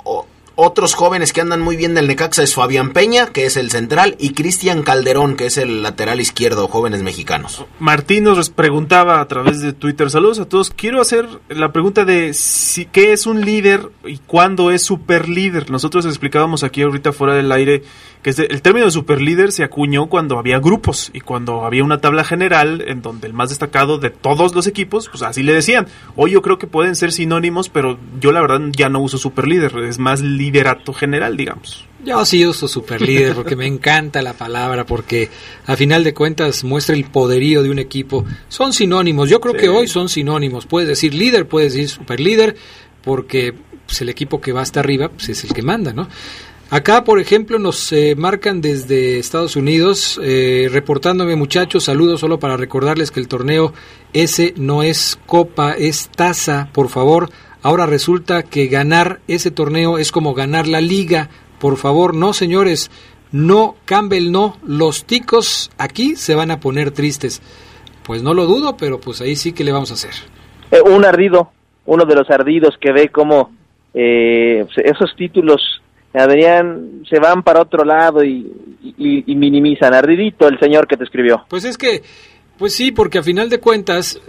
Otros jóvenes que andan muy bien del Necaxa es Fabián Peña, que es el central, y Cristian Calderón, que es el lateral izquierdo, jóvenes mexicanos. Martín nos preguntaba a través de Twitter, saludos a todos, quiero hacer la pregunta de si, qué es un líder y cuándo es super líder. Nosotros explicábamos aquí ahorita fuera del aire que el término de superlíder se acuñó cuando había grupos y cuando había una tabla general en donde el más destacado de todos los equipos, pues así le decían. Hoy yo creo que pueden ser sinónimos, pero yo la verdad ya no uso superlíder, es más liderato general, digamos. Yo sí uso superlíder porque me encanta la palabra, porque a final de cuentas muestra el poderío de un equipo. Son sinónimos, yo creo que hoy son sinónimos. Puedes decir líder, puedes decir superlíder, porque pues, el equipo que va hasta arriba pues, es el que manda, ¿no? Acá, por ejemplo, nos eh, marcan desde Estados Unidos, eh, reportándome muchachos, saludos solo para recordarles que el torneo ese no es copa, es taza, por favor. Ahora resulta que ganar ese torneo es como ganar la liga. Por favor, no señores, no, Campbell no, los ticos aquí se van a poner tristes. Pues no lo dudo, pero pues ahí sí que le vamos a hacer. Eh, un ardido, uno de los ardidos que ve como esos títulos Adrián, se van para otro lado y, minimizan. Ardidito el señor que te escribió. Pues es que, pues sí, porque a final de cuentas,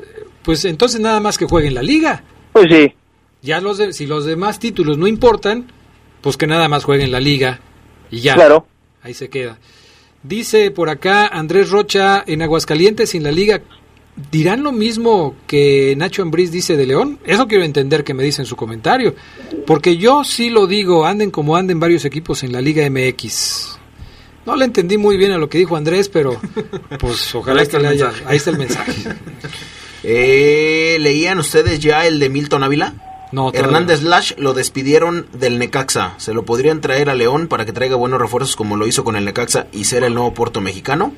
pues entonces nada más que jueguen la liga. Pues sí. Ya los si los demás títulos no importan, pues que nada más jueguen la liga y ya. Claro. Ahí se queda. Dice por acá Andrés Rocha, en Aguascalientes, en la liga ¿Dirán lo mismo que Nacho Ambriz dice de León? Eso quiero entender que me dice en su comentario. Porque yo sí lo digo, anden como anden varios equipos en la Liga MX. No le entendí muy bien a lo que dijo Andrés, pero pues <laughs> ojalá que le haya... Ahí está el mensaje. <laughs> Eh, ¿Leían ustedes ya el de Milton Ávila? No, Hernández Lash lo despidieron del Necaxa. ¿Se lo podrían traer a León para que traiga buenos refuerzos como lo hizo con el Necaxa y ser el nuevo Puerto Mexicano?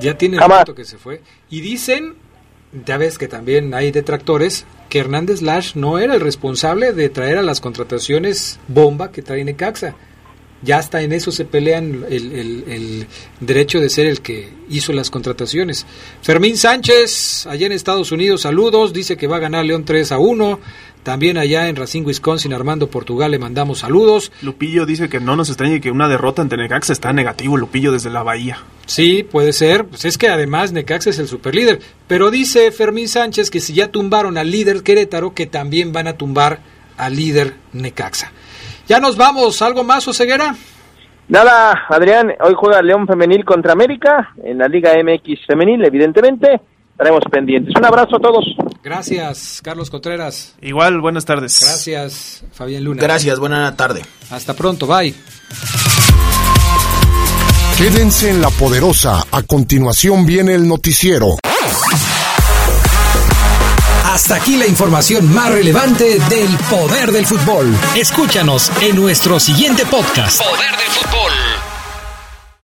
Ya tiene rato que se fue. Y dicen, ya ves que también hay detractores, que Hernández Lash no era el responsable de traer a las contrataciones bomba que trae Necaxa ya hasta en eso se pelean el, derecho de ser el que hizo las contrataciones. Fermín Sánchez, allá en Estados Unidos, saludos, dice que va a ganar León 3 a 1. También allá en Racing, Wisconsin, Armando Portugal, le mandamos saludos. Lupillo dice que no nos extrañe que una derrota ante Necaxa está negativo, Lupillo, desde la Bahía. Sí, puede ser. Pues es que además Necaxa es el superlíder. Pero dice Fermín Sánchez que si ya tumbaron al líder Querétaro, que también van a tumbar al líder Necaxa. Ya nos vamos. ¿Algo más, Oseguera? Nada, Adrián. Hoy juega León Femenil contra América en la Liga MX Femenil, evidentemente. Estaremos pendientes. Un abrazo a todos. Gracias, Carlos Contreras. Igual, buenas tardes. Gracias, Fabián Luna. Gracias, buena tarde. Hasta pronto, bye. Quédense en la poderosa. A continuación viene el noticiero. Hasta aquí la información más relevante del poder del fútbol. Escúchanos en nuestro siguiente podcast. Poder